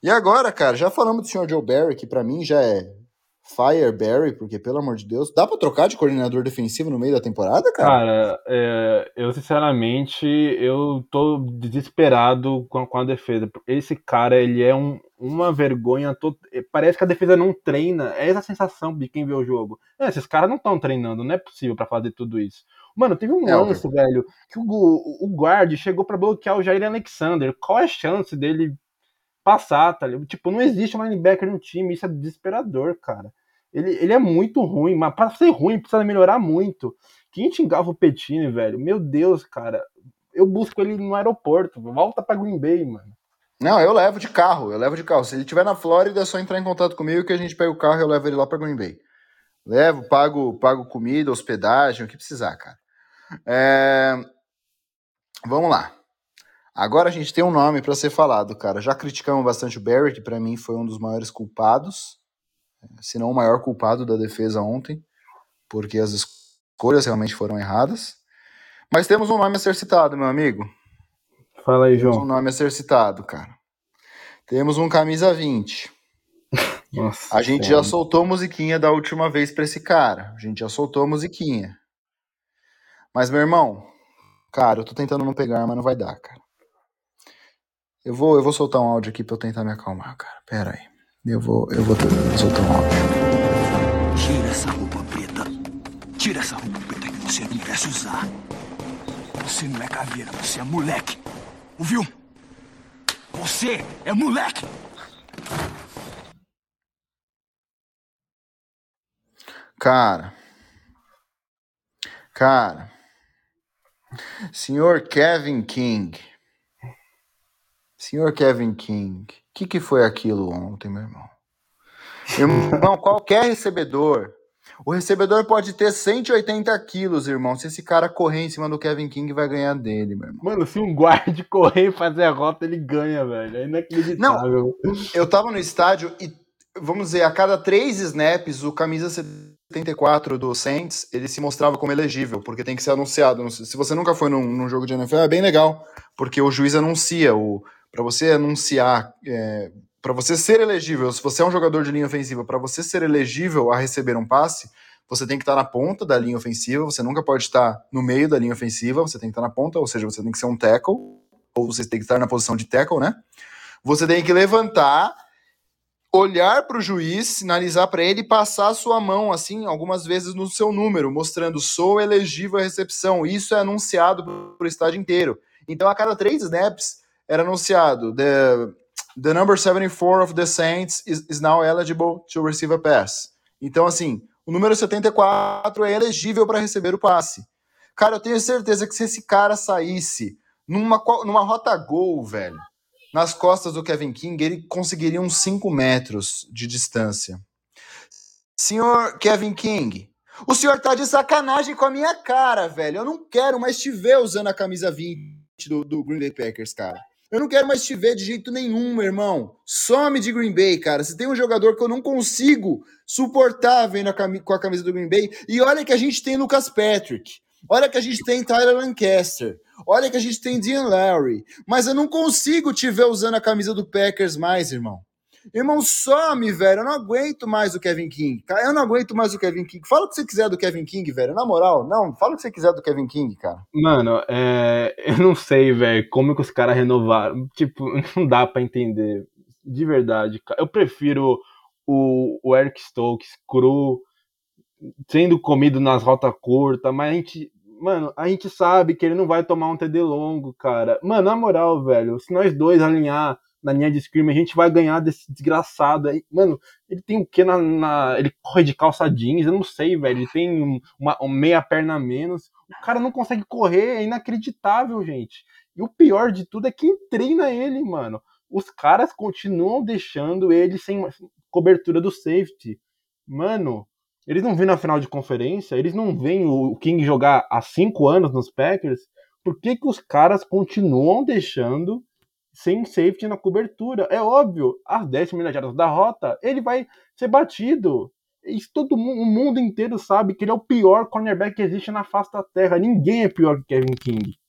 E agora, cara, já falamos do senhor Joe Barry, que para mim já é Fireberry, porque pelo amor de Deus, dá para trocar de coordenador defensivo no meio da temporada, cara? Cara, é, eu sinceramente eu tô desesperado com, com, a defesa. Esse cara, ele é um, uma vergonha. To... Parece que a defesa não treina. É essa a sensação de quem vê o jogo. É, esses caras não estão treinando, não é possível para fazer tudo isso. Mano, teve um é, lance, velho, que o, o guard chegou para bloquear o Jair Alexander. Qual é a chance dele passar, tá ligado? Tipo, não existe um linebacker no time, isso é desesperador, cara. Ele, ele é muito ruim, mas para ser ruim precisa melhorar muito. Quem xingava o Petini, velho? Meu Deus, cara. Eu busco ele no aeroporto. Volta pra Green Bay, mano. Não, eu levo de carro, eu levo de carro. Se ele estiver na Flórida, é só entrar em contato comigo que a gente pega o carro e eu levo ele lá pra Green Bay. Levo, pago, pago comida, hospedagem, o que precisar, cara. É... Vamos lá. Agora a gente tem um nome para ser falado, cara. Já criticamos bastante o Barry, que para mim foi um dos maiores culpados, se não o maior culpado da defesa ontem, porque as escolhas realmente foram erradas. Mas temos um nome a ser citado, meu amigo. Fala aí, João. Temos um nome a ser citado, cara. Temos um camisa 20. [laughs] Nossa, a gente já soltou musiquinha da última vez para esse cara. A gente já soltou a musiquinha. Mas, meu irmão, cara, eu tô tentando não pegar, mas não vai dar, cara. Eu vou, eu vou soltar um áudio aqui pra eu tentar me acalmar, cara. Pera aí. Eu vou, eu vou soltar um áudio. Tira essa roupa preta. Tira essa roupa preta que você não merece usar. Você não é caveira, você é moleque. Ouviu? Você é moleque! Cara. Cara. Senhor Kevin King Senhor Kevin King, o que, que foi aquilo ontem, meu irmão? Irmão, [laughs] qualquer recebedor, o recebedor pode ter 180 quilos, irmão. Se esse cara correr em cima do Kevin King, vai ganhar dele, meu irmão. Mano, se um guarde [laughs] correr e fazer a rota, ele ganha, velho. É inacreditável. Não, eu tava no estádio e, vamos dizer, a cada três snaps, o camisa 74 do Saints, ele se mostrava como elegível, porque tem que ser anunciado. Se você nunca foi num, num jogo de NFL, é bem legal, porque o juiz anuncia o para você anunciar, é, para você ser elegível, se você é um jogador de linha ofensiva, para você ser elegível a receber um passe, você tem que estar na ponta da linha ofensiva, você nunca pode estar no meio da linha ofensiva, você tem que estar na ponta, ou seja, você tem que ser um tackle, ou você tem que estar na posição de tackle, né? Você tem que levantar, olhar para o juiz, sinalizar para ele e passar a sua mão, assim, algumas vezes no seu número, mostrando sou elegível à recepção. Isso é anunciado para o estádio inteiro. Então, a cada três snaps, era anunciado: the, the number 74 of the Saints is, is now eligible to receive a pass. Então, assim, o número 74 é elegível para receber o passe. Cara, eu tenho certeza que se esse cara saísse numa, numa rota gol, velho, nas costas do Kevin King, ele conseguiria uns 5 metros de distância. Senhor Kevin King, o senhor tá de sacanagem com a minha cara, velho. Eu não quero mais te ver usando a camisa 20 do, do Green Bay Packers, cara. Eu não quero mais te ver de jeito nenhum, meu irmão. Some de Green Bay, cara. Se tem um jogador que eu não consigo suportar vendo a com a camisa do Green Bay. E olha que a gente tem Lucas Patrick. Olha que a gente tem Tyler Lancaster. Olha que a gente tem Dean Lowry. Mas eu não consigo te ver usando a camisa do Packers mais, irmão. Irmão, some, velho. Eu não aguento mais o Kevin King. Eu não aguento mais o Kevin King. Fala o que você quiser do Kevin King, velho. Na moral, não. Fala o que você quiser do Kevin King, cara. Mano, é... eu não sei, velho, como que os caras renovaram. Tipo, [laughs] não dá para entender. De verdade, cara. Eu prefiro o, o Eric Stokes cru, sendo comido nas rotas curtas, mas a gente. Mano, a gente sabe que ele não vai tomar um TD longo, cara. Mano, na moral, velho, se nós dois alinhar na linha de scream, a gente vai ganhar desse desgraçado aí. Mano, ele tem o que na, na, Ele corre de calça jeans, eu não sei, velho. Ele tem uma, uma meia perna a menos. O cara não consegue correr, é inacreditável, gente. E o pior de tudo é quem treina ele, mano. Os caras continuam deixando ele sem cobertura do safety. Mano, Eles não vêm na final de conferência, eles não veem o King jogar há cinco anos nos Packers. Por que, que os caras continuam deixando sem safety na cobertura? É óbvio, às 10 milhas jardas da rota, ele vai ser batido. Isso todo mundo, o mundo inteiro sabe que ele é o pior cornerback que existe na face da terra. Ninguém é pior que Kevin King.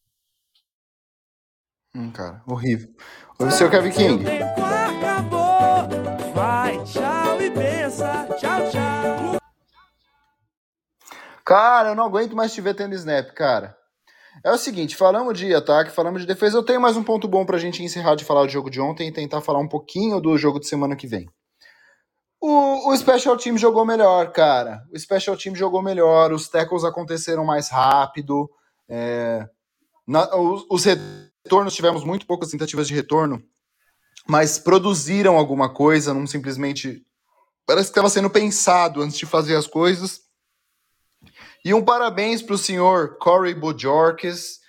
Hum, cara, horrível. O seu Kevin King. Vai, tchau e pensa. Tchau, tchau. Cara, eu não aguento mais te ver tendo snap, cara. É o seguinte, falamos de ataque, falamos de defesa. Eu tenho mais um ponto bom pra gente encerrar de falar do jogo de ontem e tentar falar um pouquinho do jogo de semana que vem. O, o Special Team jogou melhor, cara. O Special Team jogou melhor, os tackles aconteceram mais rápido. É, na, os, os retornos, tivemos muito poucas tentativas de retorno, mas produziram alguma coisa, não simplesmente. Parece que estava sendo pensado antes de fazer as coisas. E um parabéns para o senhor Corey Bojorques,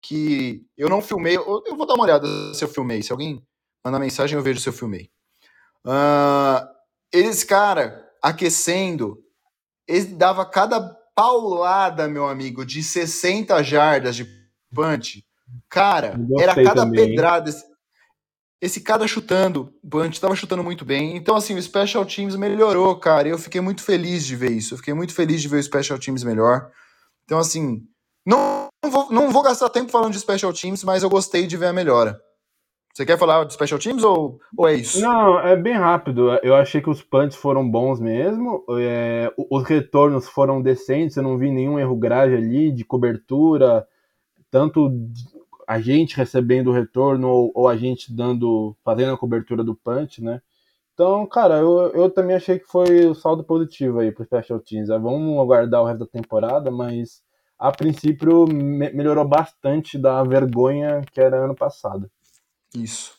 que eu não filmei. Eu vou dar uma olhada se eu filmei. Se alguém mandar mensagem, eu vejo se eu filmei. Uh, esse cara aquecendo, ele dava cada paulada, meu amigo, de 60 jardas de punch. Cara, era cada também. pedrada. Esse, cara chutando, o punch estava chutando muito bem. Então, assim, o Special Teams melhorou, cara. Eu fiquei muito feliz de ver isso. Eu fiquei muito feliz de ver o Special Teams melhor. Então, assim, não, não, vou, não vou gastar tempo falando de Special Teams, mas eu gostei de ver a melhora. Você quer falar de Special Teams ou, ou é isso? Não, é bem rápido. Eu achei que os punts foram bons mesmo. É, os retornos foram decentes. Eu não vi nenhum erro grave ali de cobertura, tanto a gente recebendo o retorno ou, ou, a gente dando, fazendo a cobertura do punch, né? Então, cara, eu, eu também achei que foi o saldo positivo aí pro Special Teams. Vamos aguardar o resto da temporada, mas a princípio me melhorou bastante da vergonha que era ano passado. Isso.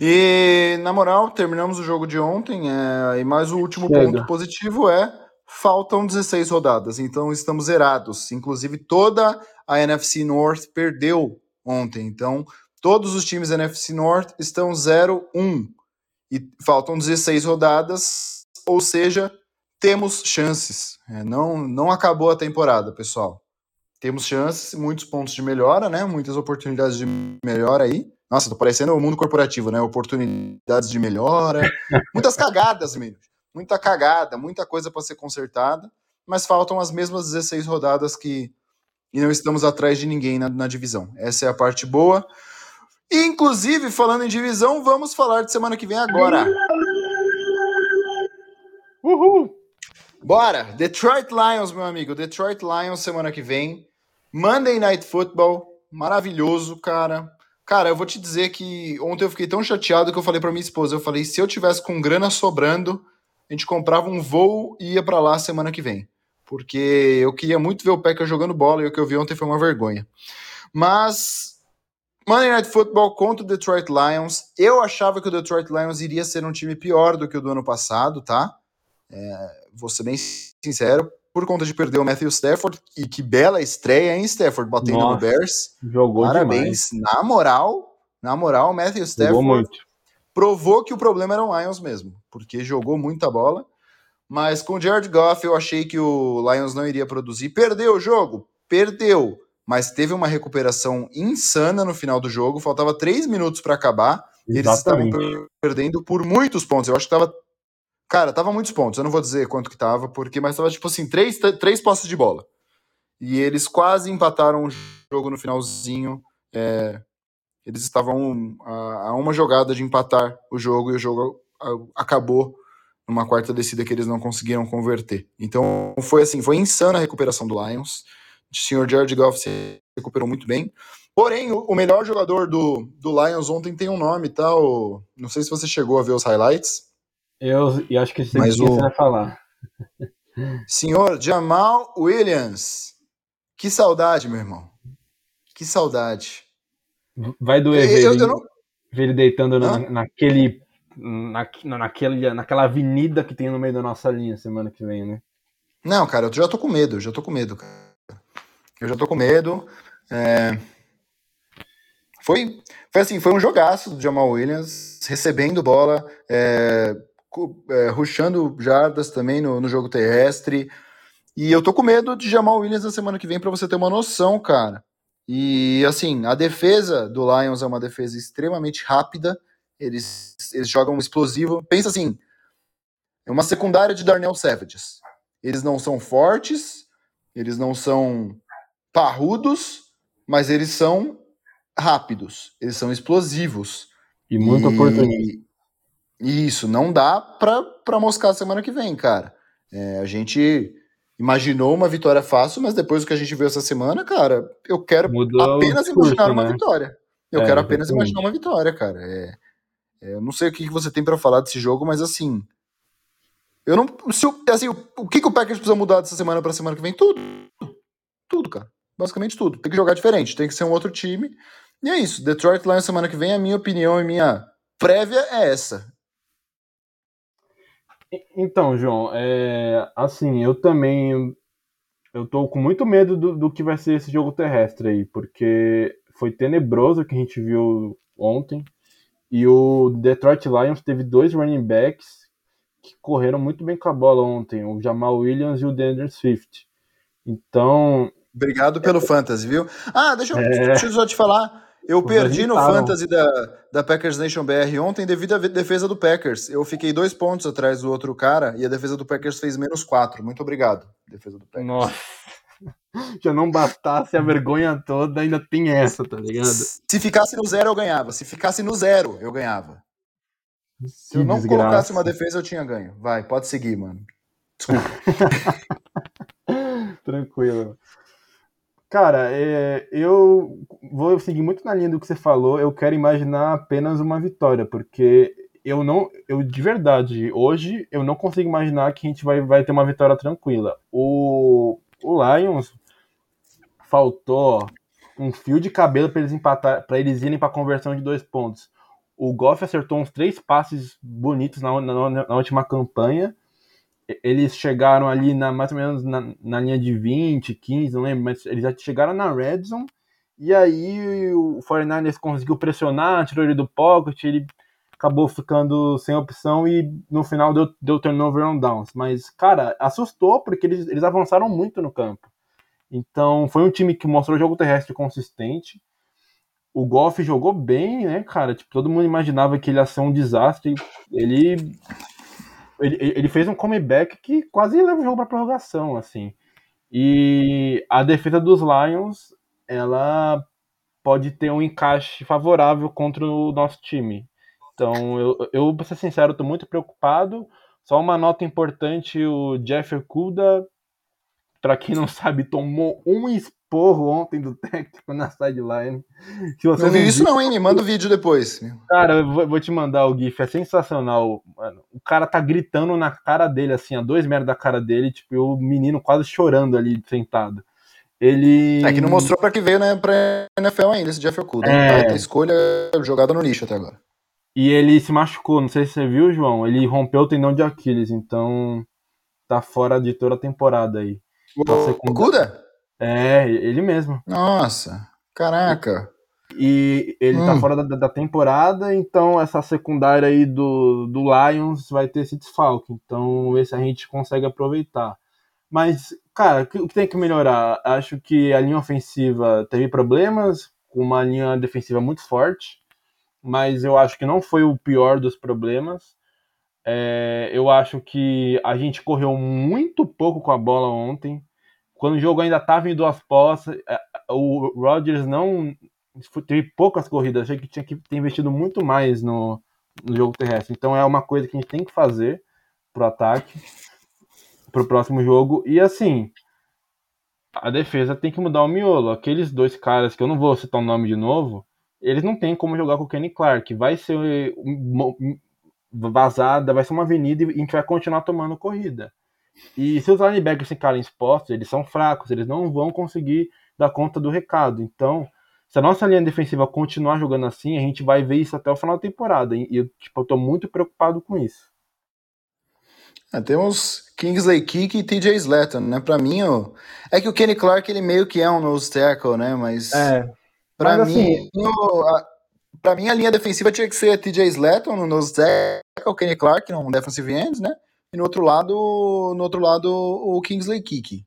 E, na moral, terminamos o jogo de ontem. É, e mais o último Chega. ponto positivo é: faltam 16 rodadas, então estamos zerados. Inclusive, toda a NFC North perdeu ontem. Então, todos os times da NFC North estão 0-1. E faltam 16 rodadas, ou seja, temos chances. É, não, não acabou a temporada, pessoal. Temos chances, muitos pontos de melhora, né? Muitas oportunidades de melhora aí. Nossa, tô parecendo o mundo corporativo, né? Oportunidades de melhora, [laughs] muitas cagadas, mesmo. Muita cagada, muita coisa para ser consertada, mas faltam as mesmas 16 rodadas que e não estamos atrás de ninguém na, na divisão. Essa é a parte boa. E, inclusive, falando em divisão, vamos falar de semana que vem agora. Uhul! Bora! Detroit Lions, meu amigo. Detroit Lions semana que vem. Monday Night Football. Maravilhoso, cara. Cara, eu vou te dizer que ontem eu fiquei tão chateado que eu falei para minha esposa, eu falei, se eu tivesse com grana sobrando, a gente comprava um voo e ia para lá semana que vem. Porque eu queria muito ver o Packers jogando bola e o que eu vi ontem foi uma vergonha. Mas Monday Night Football contra o Detroit Lions. Eu achava que o Detroit Lions iria ser um time pior do que o do ano passado, tá? É, vou ser bem sincero, por conta de perder o Matthew Stafford, e que bela estreia em Stafford, batendo Nossa, no Bears. Jogou Parabéns. Demais. Na moral, na moral, o Matthew Stafford provou que o problema era o Lions mesmo, porque jogou muita bola. Mas com o Jared Goff, eu achei que o Lions não iria produzir. Perdeu o jogo? Perdeu. Mas teve uma recuperação insana no final do jogo. Faltava três minutos para acabar. Exatamente. Eles estavam perdendo por muitos pontos. Eu acho que tava Cara, tava muitos pontos, eu não vou dizer quanto que tava, porque, mas tava tipo assim, três, três posses de bola. E eles quase empataram o jogo no finalzinho. É, eles estavam a, a, uma jogada de empatar o jogo e o jogo acabou numa quarta descida que eles não conseguiram converter. Então foi assim, foi insana a recuperação do Lions. O senhor Jared Goff se recuperou muito bem. Porém, o, melhor jogador do, do Lions ontem tem um nome, tá? O, não sei se você chegou a ver os highlights. Eu, eu acho que isso Mas o... você vai falar. [laughs] Senhor Jamal Williams. Que saudade, meu irmão. Que saudade. Vai doer ver, eu, ele, eu não... ver ele deitando na, naquele, na, naquele, naquela avenida que tem no meio da nossa linha semana que vem, né? Não, cara, eu já tô com medo, já tô com medo, cara. Eu já tô com medo. É... Foi, foi assim, foi um jogaço do Jamal Williams, recebendo bola, é é, ruxando jardas também no, no jogo terrestre. E eu tô com medo de Jamal Williams na semana que vem para você ter uma noção, cara. E assim, a defesa do Lions é uma defesa extremamente rápida. Eles, eles jogam explosivo. Pensa assim, é uma secundária de Darnell Savages. Eles não são fortes, eles não são parrudos, mas eles são rápidos, eles são explosivos. E muito e... oportunista. Isso, não dá para moscar semana que vem, cara. É, a gente imaginou uma vitória fácil, mas depois do que a gente viu essa semana, cara, eu quero Mudou apenas discurso, imaginar né? uma vitória. Eu é, quero apenas imaginar uma vitória, cara. É, eu não sei o que você tem para falar desse jogo, mas assim, eu não, se, assim, o, o que, que o Packers precisa mudar dessa semana para semana que vem? Tudo, tudo, cara. Basicamente tudo. Tem que jogar diferente, tem que ser um outro time. E é isso. Detroit Lions semana que vem, a minha opinião e minha prévia é essa. Então, João, é, assim, eu também eu tô com muito medo do, do que vai ser esse jogo terrestre aí, porque foi tenebroso o que a gente viu ontem. E o Detroit Lions teve dois running backs que correram muito bem com a bola ontem, o Jamal Williams e o Daniel Swift. Então. Obrigado pelo é, fantasy, viu? Ah, deixa eu, é, deixa eu só te falar. Eu perdi no fantasy da, da Packers Nation BR ontem devido à defesa do Packers. Eu fiquei dois pontos atrás do outro cara e a defesa do Packers fez menos quatro. Muito obrigado, defesa do Packers. Nossa. Já não bastasse a vergonha toda, ainda tem essa, tá ligado? Se ficasse no zero, eu ganhava. Se ficasse no zero, eu ganhava. Se eu não desgraça. colocasse uma defesa, eu tinha ganho. Vai, pode seguir, mano. Desculpa. [laughs] Tranquilo. Cara, é, eu vou seguir muito na linha do que você falou. Eu quero imaginar apenas uma vitória, porque eu não, eu de verdade, hoje eu não consigo imaginar que a gente vai, vai ter uma vitória tranquila. O, o Lions faltou um fio de cabelo para eles empatar, para eles irem para conversão de dois pontos. O Goff acertou uns três passes bonitos na, na, na última campanha eles chegaram ali na mais ou menos na, na, linha de 20, 15, não lembro, mas eles já chegaram na red zone. E aí o 49ers conseguiu pressionar, tirou ele do pocket, ele acabou ficando sem opção e no final deu, deu turnover on downs. Mas, cara, assustou porque eles, eles avançaram muito no campo. Então, foi um time que mostrou jogo terrestre consistente. O Goff jogou bem, né, cara? Tipo, todo mundo imaginava que ele ia ser um desastre. Ele ele, ele fez um comeback que quase leva o jogo para prorrogação, assim. E a defesa dos Lions, ela pode ter um encaixe favorável contra o nosso time. Então, eu, eu pra ser sincero, estou muito preocupado. Só uma nota importante: o Jeff Okuda, para quem não sabe, tomou um esporro ontem do [laughs] técnico na sideline. Se você não, viu isso não, hein? Me manda o vídeo depois. Cara, eu vou, te mandar o GIF, é sensacional. Mano. O cara tá gritando na cara dele, assim, a dois metros da cara dele, tipo, o menino quase chorando ali, sentado. Ele. É que não mostrou pra que veio, né, pra NFL ainda, esse Jeff Okuda. É... Tá, escolha jogada no lixo até agora. E ele se machucou, não sei se você viu, João. Ele rompeu o tendão de Aquiles, então tá fora de toda a temporada aí. O Okuda? É, ele mesmo. Nossa, caraca. E ele tá hum. tá fora da, da, temporada, então essa secundária aí do, do Lions vai ter esse desfalque. Então esse a gente consegue aproveitar. Mas, cara, o que tem que melhorar? Acho que a linha ofensiva teve problemas, com uma linha defensiva muito forte, mas eu acho que não foi o pior dos problemas. É, eu acho que a gente correu muito pouco com a bola ontem quando o jogo ainda estava em duas posses, é, o Rodgers não teve poucas corridas, achei que tinha que ter investido muito mais no, no jogo terrestre. Então é uma coisa que a gente tem que fazer pro ataque, pro próximo jogo. E assim, a defesa tem que mudar o miolo. Aqueles dois caras que eu não vou citar o nome de novo, eles não tem como jogar com o Kenny Clark. Vai ser vazada, vai ser uma avenida e a gente vai continuar tomando corrida. E se os linebackers ficarem expostos, eles são fracos, eles não vão conseguir dar conta do recado. Então, se a nossa linha defensiva continuar jogando assim, a gente vai ver isso até o final da temporada. E eu, tipo, eu tô muito preocupado com isso. É, temos Kingsley Kick e TJ Slatton, né? Pra mim, ó, é que o Kenny Clark ele meio que é um nose tackle, né? Mas, é, pra mas, mim, assim, Pra mim, a linha defensiva tinha que ser TJ Slatton, no Zeca, o Kenny Clark, um defensive end, né? E no outro lado, no outro lado o Kingsley Kiki.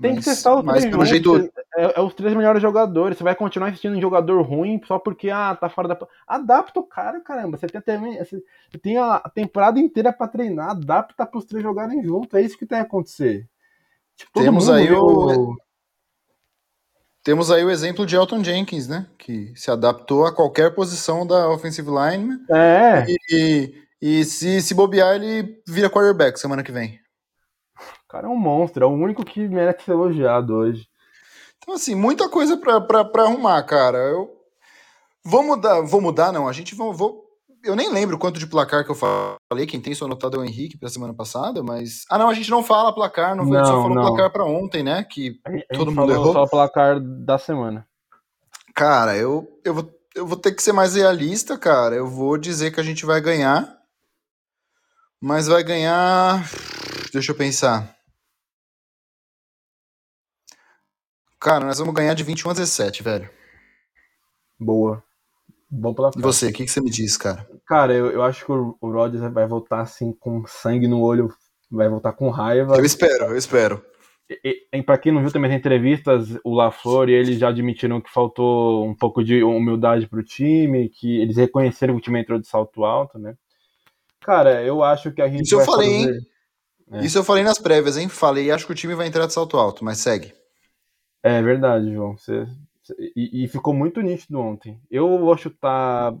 Tem mas, que testar os três pelo jeito... É, é, os três melhores jogadores. Você vai continuar assistindo um jogador ruim só porque ah, tá fora da. Adapta o cara, caramba. Você tem, você tem a temporada inteira para treinar. Adapta para os três jogarem junto. É isso que tem que acontecer. Tipo, Temos aí o. Temos aí o exemplo de Elton Jenkins, né? Que se adaptou a qualquer posição da offensive line. É. E, e se, se bobear, ele vira quarterback semana que vem. O cara é um monstro, é o único que merece ser elogiado hoje. Então, assim, muita coisa para arrumar, cara. Eu vou mudar, vou mudar, não. A gente vou, vou, Eu nem lembro quanto de placar que eu falei. Quem tem isso anotado é o Henrique pra semana passada, mas. Ah, não, a gente não fala placar, não, não só falou não. placar para ontem, né? Que todo mundo errou. Só placar da semana. Cara, eu, eu, vou, eu vou ter que ser mais realista, cara. Eu vou dizer que a gente vai ganhar. Mas vai ganhar. Deixa eu pensar. Cara, nós vamos ganhar de 21 a 17, velho. Boa. Bom pela E você, o que, que você me diz, cara? Cara, eu, eu acho que o, o Rodgers vai voltar assim com sangue no olho, vai voltar com raiva. Eu espero, eu espero. E, e, pra quem não viu também as entrevistas, o LaFleur e eles já admitiram que faltou um pouco de humildade pro time, que eles reconheceram que o time entrou de salto alto, né? Cara, eu acho que a gente. Isso eu falei, fazer... hein? É. Isso eu falei nas prévias, hein? Falei, acho que o time vai entrar de salto alto, mas segue. É verdade, João. Você, e, e, ficou muito nítido ontem. Eu vou chutar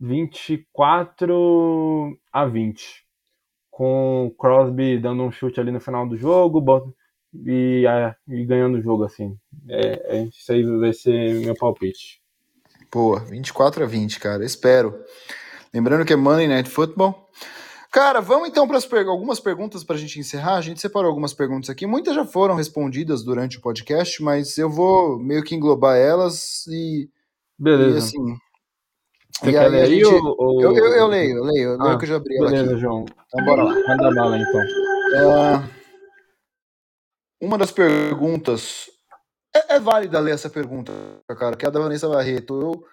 24 a 20. Com Crosby dando um chute ali no final do jogo e, e ganhando o jogo, assim. É, é, isso aí vai ser meu palpite. Pô, 24 a 20, cara. Espero. Lembrando que é Monday Night Football. Cara, vamos então para per algumas perguntas para a gente encerrar. A gente separou algumas perguntas aqui. Muitas já foram respondidas durante o podcast, mas eu vou meio que englobar elas e. Beleza. E assim. Você e aí, a gente... ou... eu, eu, eu, leio, eu leio, eu ah, leio que eu já abri beleza, ela aqui. João. Então bora lá. Manda bala então. É... Uma das perguntas. É, é, válida ler essa pergunta, cara, que é a da Vanessa Barreto. Eu...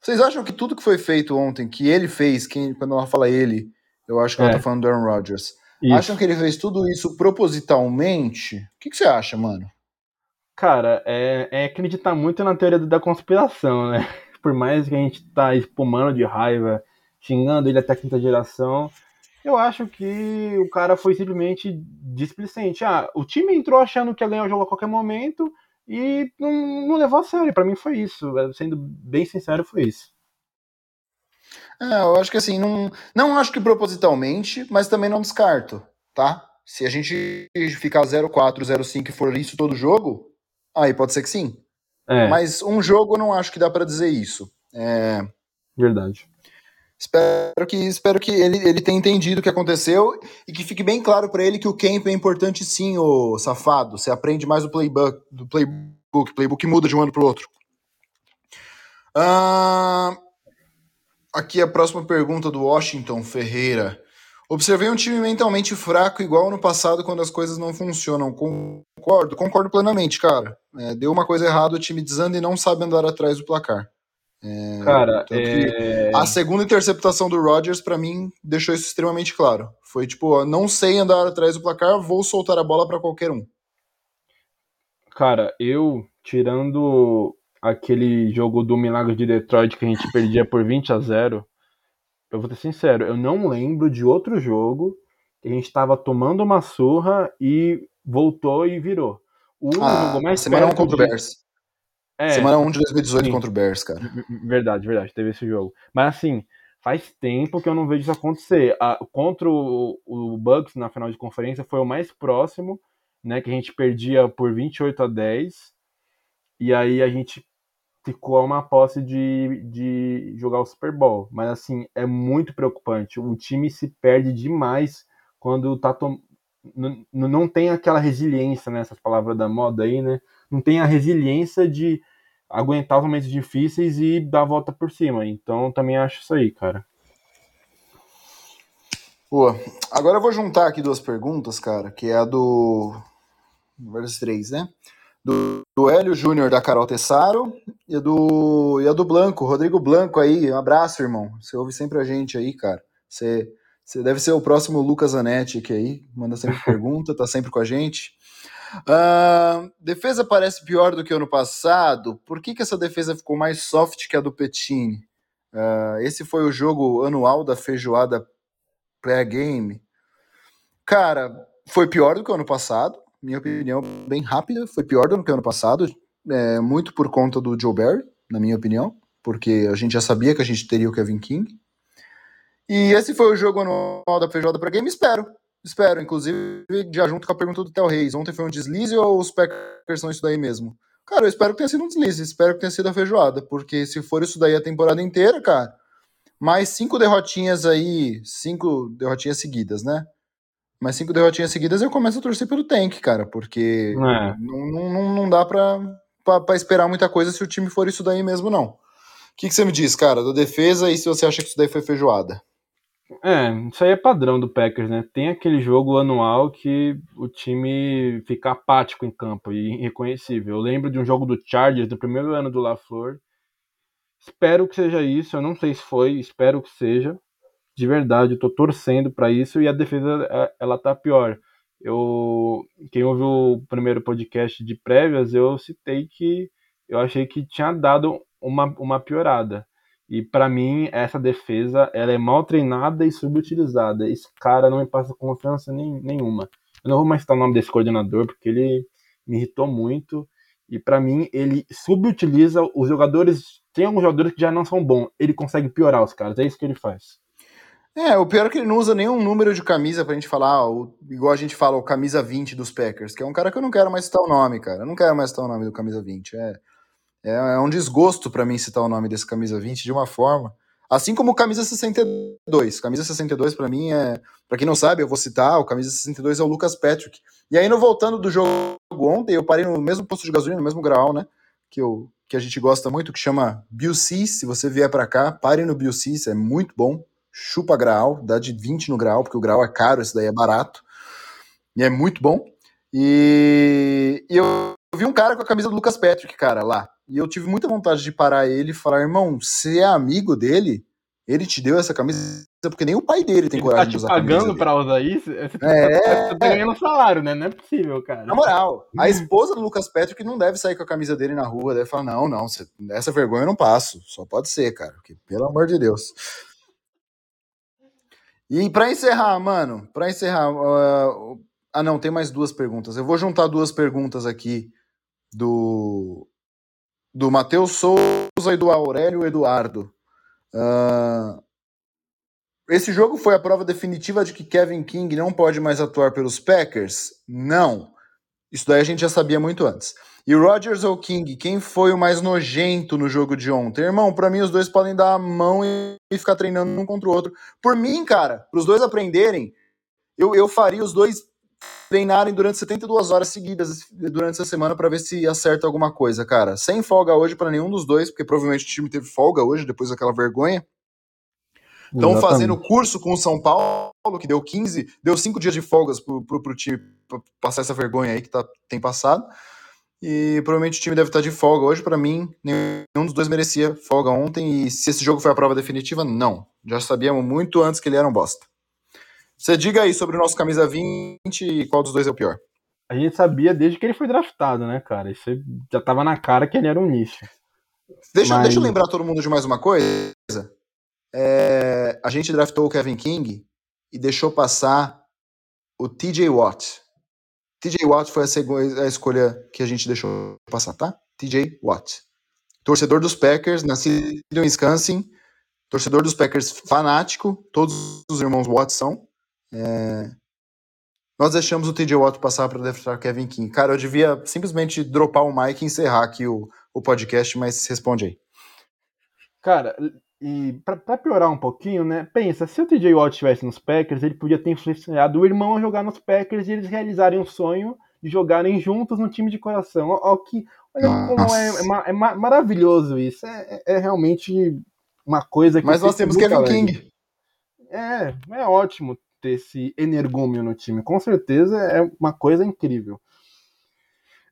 Vocês acham que tudo que foi feito ontem, que ele fez, quem, quando ela fala ele, eu acho que é. ela tá falando do Aaron Rodgers. Isso. Acham que ele fez tudo isso propositalmente? O que, que você acha, mano? Cara, é, é acreditar muito na teoria da conspiração, né? [laughs] Por mais que a gente tá espumando de raiva, xingando ele até a quinta geração, eu acho que o cara foi simplesmente displicente. Ah, o time entrou achando que ia ganhar o jogo a qualquer momento e não, não levou a sério. Para mim foi isso. Sendo bem sincero, foi isso. É, eu acho que assim, não, não acho que propositalmente, mas também não descarto, tá? Se a gente ficar 0-4, 0-5 e for isso todo jogo, aí pode ser que sim. É. Mas um jogo eu não acho que dá para dizer isso. É... Verdade. Espero que, espero que ele, ele tenha entendido o que aconteceu e que fique bem claro para ele que o camp é importante sim, o safado. Você aprende mais do playbook, do playbook, playbook muda de um ano para o outro. Uh, Aqui a próxima pergunta do Washington Ferreira. Observei um time mentalmente fraco, igual no passado, quando as coisas não funcionam. Concordo, concordo plenamente, cara. É, deu uma coisa errada, o time desanda e não sabe andar atrás do placar. É, cara, é... a segunda interceptação do Rodgers, para mim, deixou isso extremamente claro. Foi tipo, não sei andar atrás do placar, vou soltar a bola para qualquer um. Cara, eu, tirando aquele jogo do Milagre de Detroit que a gente perdia por 20 a 0, eu vou ser sincero, eu não lembro de outro jogo que a gente estava tomando uma surra e voltou e virou. O ah, jogo mais semana 1 um contra o Bears. É, semana 1 um de 2018 sim. contra o Bears, cara. Verdade, verdade, teve esse jogo. Mas assim, faz tempo que eu não vejo isso acontecer. A, contra o, o Bucks na final de conferência foi o mais próximo, né, que a gente perdia por 28 a 10. E aí a gente ficou a uma posse de, de jogar o Super Bowl. Mas assim, é muito preocupante. O time se perde demais quando tá tom... não, não tem aquela resiliência né, palavras da moda aí, né? Não tem a resiliência de aguentar os momentos difíceis e dar a volta por cima. Então também acho isso aí, cara. Boa. Agora eu vou juntar aqui duas perguntas, cara, que é a do. Várias três, né? Do, do Hélio Júnior, da Carol Tessaro, e do, e a do Blanco, Rodrigo Blanco aí. Um abraço, irmão. Você ouve sempre a gente aí, cara. Você, você deve ser o próximo Lucas Zanetti aqui aí. Manda sempre [laughs] pergunta, tá sempre com a gente. Uh, defesa parece pior do que ano passado. Por que, que essa defesa ficou mais soft que a do Petini? Uh, esse foi o jogo anual da feijoada pré-game. Cara, foi pior do que o ano passado. Minha opinião bem rápida. Foi pior do que o ano passado. É, muito por conta do Joe Barry, na minha opinião. Porque a gente já sabia que a gente teria o Kevin King. E esse foi o jogo anual da feijoada para game. Espero Espero, inclusive, já junto com a pergunta do Theo Reis. Ontem foi um deslize ou os Packers são isso daí mesmo? Cara, eu espero que tenha sido um deslize, espero que tenha sido a feijoada, porque se for isso daí a temporada inteira, cara, mais cinco derrotinhas aí, cinco derrotinhas seguidas, né? Mais cinco derrotinhas seguidas eu começo a torcer pelo tank, cara, porque é. não, não, não dá pra, pra, pra, esperar muita coisa se o time for isso daí mesmo, não. O que, que você me diz, cara, da defesa e se você acha que isso daí foi feijoada? É, isso aí é padrão do Packers, né? Tem aquele jogo anual que o time fica apático em campo e irreconhecível. Eu lembro de um jogo do Chargers do primeiro ano do LaFleur. Espero que seja isso, eu não sei se foi, espero que seja. De verdade, eu tô torcendo para isso e a defesa é, ela tá pior. Eu quem ouviu o primeiro podcast de prévias, eu citei que eu achei que tinha dado uma, uma piorada. E para mim, essa defesa ela é mal treinada e subutilizada. Esse cara não me passa confiança nem, nenhuma. Eu não vou mais citar o nome desse coordenador, porque ele me irritou muito. E para mim, ele subutiliza os jogadores. Tem alguns jogadores que já não são bons. Ele consegue piorar os caras. É isso que ele faz. É, o pior é que ele não usa nenhum número de camisa pra gente falar, o, igual a gente fala, o camisa 20 dos Packers, que é um cara que eu não quero mais citar o nome, cara. Eu não quero mais citar o nome do camisa 20. É, é, é um desgosto para mim citar o nome desse camisa 20 de uma forma. Assim como o camisa 62. Camisa 62 para mim é, para quem não sabe, eu vou citar, o camisa 62 é o Lucas Patrick. E aí no voltando do jogo ontem, eu parei no mesmo posto de gasolina, no mesmo grau, né? Que eu que a gente gosta muito, que chama BUC. Se você vier para cá, pare no BUC, é muito bom. Chupa grau, dá de 20 no grau, porque o grau é caro, esse daí é barato. E é muito bom. E, e eu vi um cara com a camisa do Lucas Patrick, cara, lá. E eu tive muita vontade de parar ele e falar, irmão, você é amigo dele? Ele te deu essa camisa porque nem o pai dele tem ele coragem tá de usar. pagando pra usar isso? Você tá, é, você tá ganhando salário, né? Não é possível, cara. Na moral, a [laughs] esposa do Lucas Patrick não deve sair com a camisa dele na rua, deve falar: não, não, você, essa vergonha eu não passo. Só pode ser, cara. Porque, pelo amor de Deus. E para encerrar, mano, para encerrar. Uh, ah, não, tem mais duas perguntas. Eu vou juntar duas perguntas aqui do do Matheus Souza e do Aurélio Eduardo. Uh, esse jogo foi a prova definitiva de que Kevin King não pode mais atuar pelos Packers? Não. Isso daí a gente já sabia muito antes. E Rodgers ou King, quem foi o mais nojento no jogo de ontem? Irmão, para mim os dois podem dar a mão e ficar treinando um contra o outro. Por mim, cara, para os dois aprenderem, eu, eu faria os dois treinarem durante 72 horas seguidas durante essa semana para ver se acerta alguma coisa, cara. Sem folga hoje para nenhum dos dois, porque provavelmente o time teve folga hoje depois daquela vergonha. Estão fazendo curso com o São Paulo, que deu 15, deu 5 dias de folgas pro, pro, pro time pra passar essa vergonha aí que tá, tem passado. E provavelmente o time deve estar de folga hoje. Para mim, nenhum dos dois merecia folga ontem. E se esse jogo foi a prova definitiva, não. Já sabíamos muito antes que ele era um bosta. Você diga aí sobre o nosso camisa 20 e qual dos dois é o pior. A gente sabia desde que ele foi draftado, né, cara? Isso já tava na cara que ele era um lixo. Deixa, Mas... deixa eu lembrar todo mundo de mais uma coisa. É, a gente draftou o Kevin King e deixou passar o TJ Watt. TJ Watt foi a, a escolha que a gente deixou passar, tá? TJ Watt. Torcedor dos Packers, nascido em Wisconsin. Torcedor dos Packers fanático. Todos os irmãos Watt são. É... Nós deixamos o TJ Watt passar para draftar Kevin King. Cara, eu devia simplesmente dropar o mic e encerrar aqui o, o podcast, mas responde aí. Cara, e para piorar um pouquinho, né? Pensa, se o TJ Watt estivesse nos Packers, ele podia ter influenciado o irmão a jogar nos Packers e eles realizarem um sonho de jogarem juntos no time de coração. Olha, que, olha como é, é, é, maravilhoso isso. É, é, realmente uma coisa que. Mas nós temos Kevin King. É, é ótimo ter esse energúmeno no time. Com certeza é uma coisa incrível.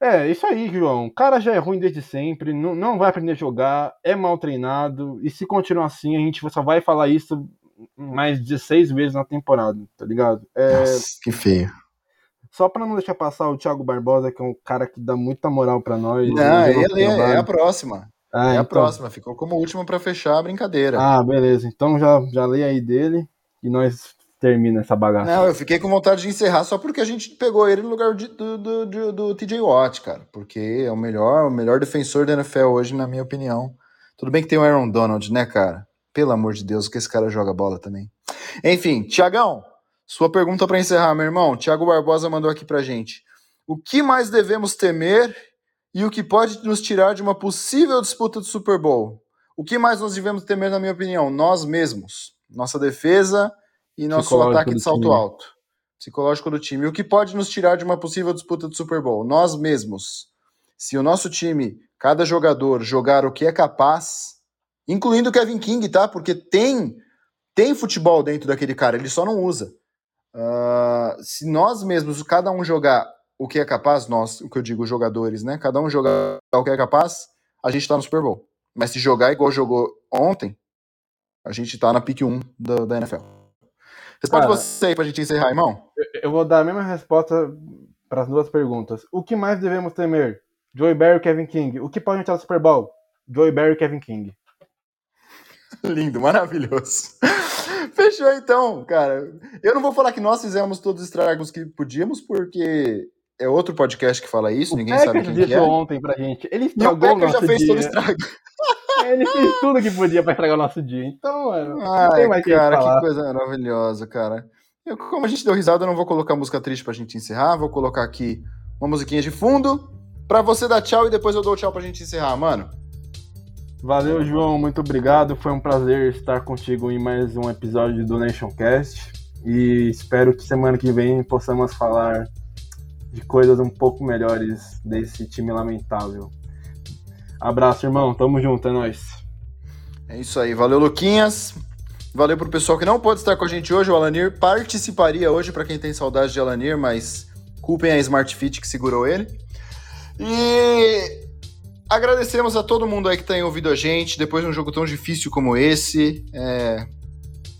É, isso aí, João. O cara já é ruim desde sempre, não, não vai aprender a jogar, é mal treinado, e se continuar assim, a gente só vai falar isso mais 16 vezes na temporada, tá ligado? É... Nossa, que feio. Só pra não deixar passar o Thiago Barbosa, que é um cara que dá muita moral pra nós. Não, ele é, é, a próxima. Ah, é então... a próxima, ficou como última para fechar a brincadeira. Ah, beleza. Então já, já leia aí dele e nós termina essa bagaça. Não, eu fiquei com vontade de encerrar só porque a gente pegou ele no lugar de, do, do, do, do, TJ Watt, cara. Porque é o melhor, o melhor defensor da NFL hoje, na minha opinião. Tudo bem que tem o Aaron Donald, né, cara? Pelo amor de Deus, que esse cara joga bola também. Enfim, Tiagão, sua pergunta para encerrar, meu irmão. Tiago Barbosa mandou aqui pra gente. O que mais devemos temer e o que pode nos tirar de uma possível disputa do Super Bowl? O que mais nós devemos temer, na minha opinião? Nós mesmos. Nossa defesa e nosso ataque de salto time. alto. Psicológico do time. O que pode nos tirar de uma possível disputa do Super Bowl? Nós mesmos. Se o nosso time, cada jogador, jogar o que é capaz, incluindo o Kevin King, tá? Porque tem, tem futebol dentro daquele cara, ele só não usa. Uh, se nós mesmos, cada um jogar o que é capaz, nós, o que eu digo, jogadores, né? Cada um jogar o que é capaz, a gente tá no Super Bowl. Mas se jogar igual jogou ontem, a gente tá na pick 1 da, da NFL. Responde Cara, você aí pra gente encerrar, irmão. Eu vou dar a mesma resposta para as duas perguntas. O que mais devemos temer? Joey Barry e Kevin King. O que pode entrar no Super Bowl? Joey Barry e Kevin King. [laughs] Lindo, maravilhoso. [laughs] Fechou então, cara. Eu não vou falar que nós fizemos todos os estragos que podíamos, porque é outro podcast que fala isso, ninguém sabe quem disse que é. ontem pra gente. Ele estragou o Packers já fez dia. todo o estrago. Ele fez tudo que podia pra estragar o nosso dia. Então, mano, Ai, não tem mais cara, que, que coisa maravilhosa, cara. Eu, como a gente deu risada, eu não vou colocar música triste pra gente encerrar. Vou colocar aqui uma musiquinha de fundo pra você dar tchau e depois eu dou tchau pra gente encerrar, mano. Valeu, João. Muito obrigado. Foi um prazer estar contigo em mais um episódio do Nationcast. E espero que semana que vem possamos falar de coisas um pouco melhores desse time lamentável. Abraço, irmão. Tamo junto, é nóis. É isso aí. Valeu, Luquinhas. Valeu pro pessoal que não pode estar com a gente hoje. O Alanir participaria hoje, para quem tem saudade de Alanir, mas culpem a Smart Fit que segurou ele. E agradecemos a todo mundo aí que tem ouvido a gente depois de um jogo tão difícil como esse. É...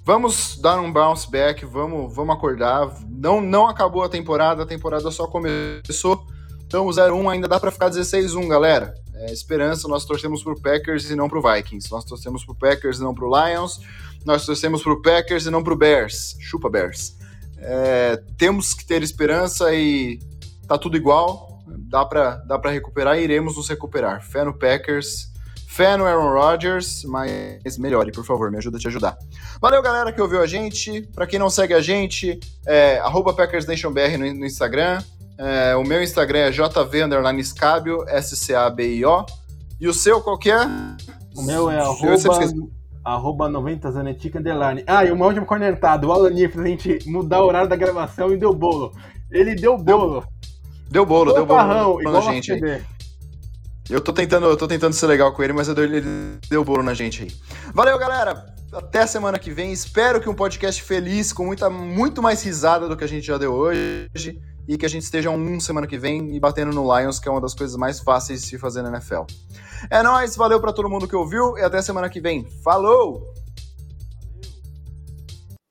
Vamos dar um bounce back, vamos, vamos acordar. Não, não acabou a temporada, a temporada só começou. Então o 0-1 ainda dá para ficar 16-1, galera é, esperança, nós torcemos pro Packers e não pro Vikings. Nós torcemos pro Packers e não pro Lions. Nós torcemos pro Packers e não pro Bears. Chupa Bears. É, temos que ter esperança e tá tudo igual. Dá para dá pra recuperar e iremos nos recuperar. Fé no Packers. Fé no Aaron Rodgers, mas melhore, por favor, me ajuda a te ajudar. Valeu, galera que ouviu a gente. Para quem não segue a gente, é PackersNationBR no, no Instagram. É, o meu Instagram é jv_scabio, S-C-A-B-I-O. E o seu qual que é? O meu é arroba, arroba 90 zanetica underline. Ah, e uma última cornetada. O Alanir pra gente mudar o horário da gravação e deu bolo. Ele deu bolo. Deu bolo, deu, deu bolo. Igual na gente aí. Eu tô tentando, eu tô tentando ser legal com ele, mas ele deu bolo na gente aí. Valeu, galera. Até a semana que vem. Espero que um podcast feliz, com muita, muito mais risada do que a gente já deu hoje e que a gente esteja um semana que vem e batendo no Lions, que é uma das coisas mais fáceis de se fazer na NFL. É nóis, valeu para todo mundo que ouviu e até semana que vem. Falou!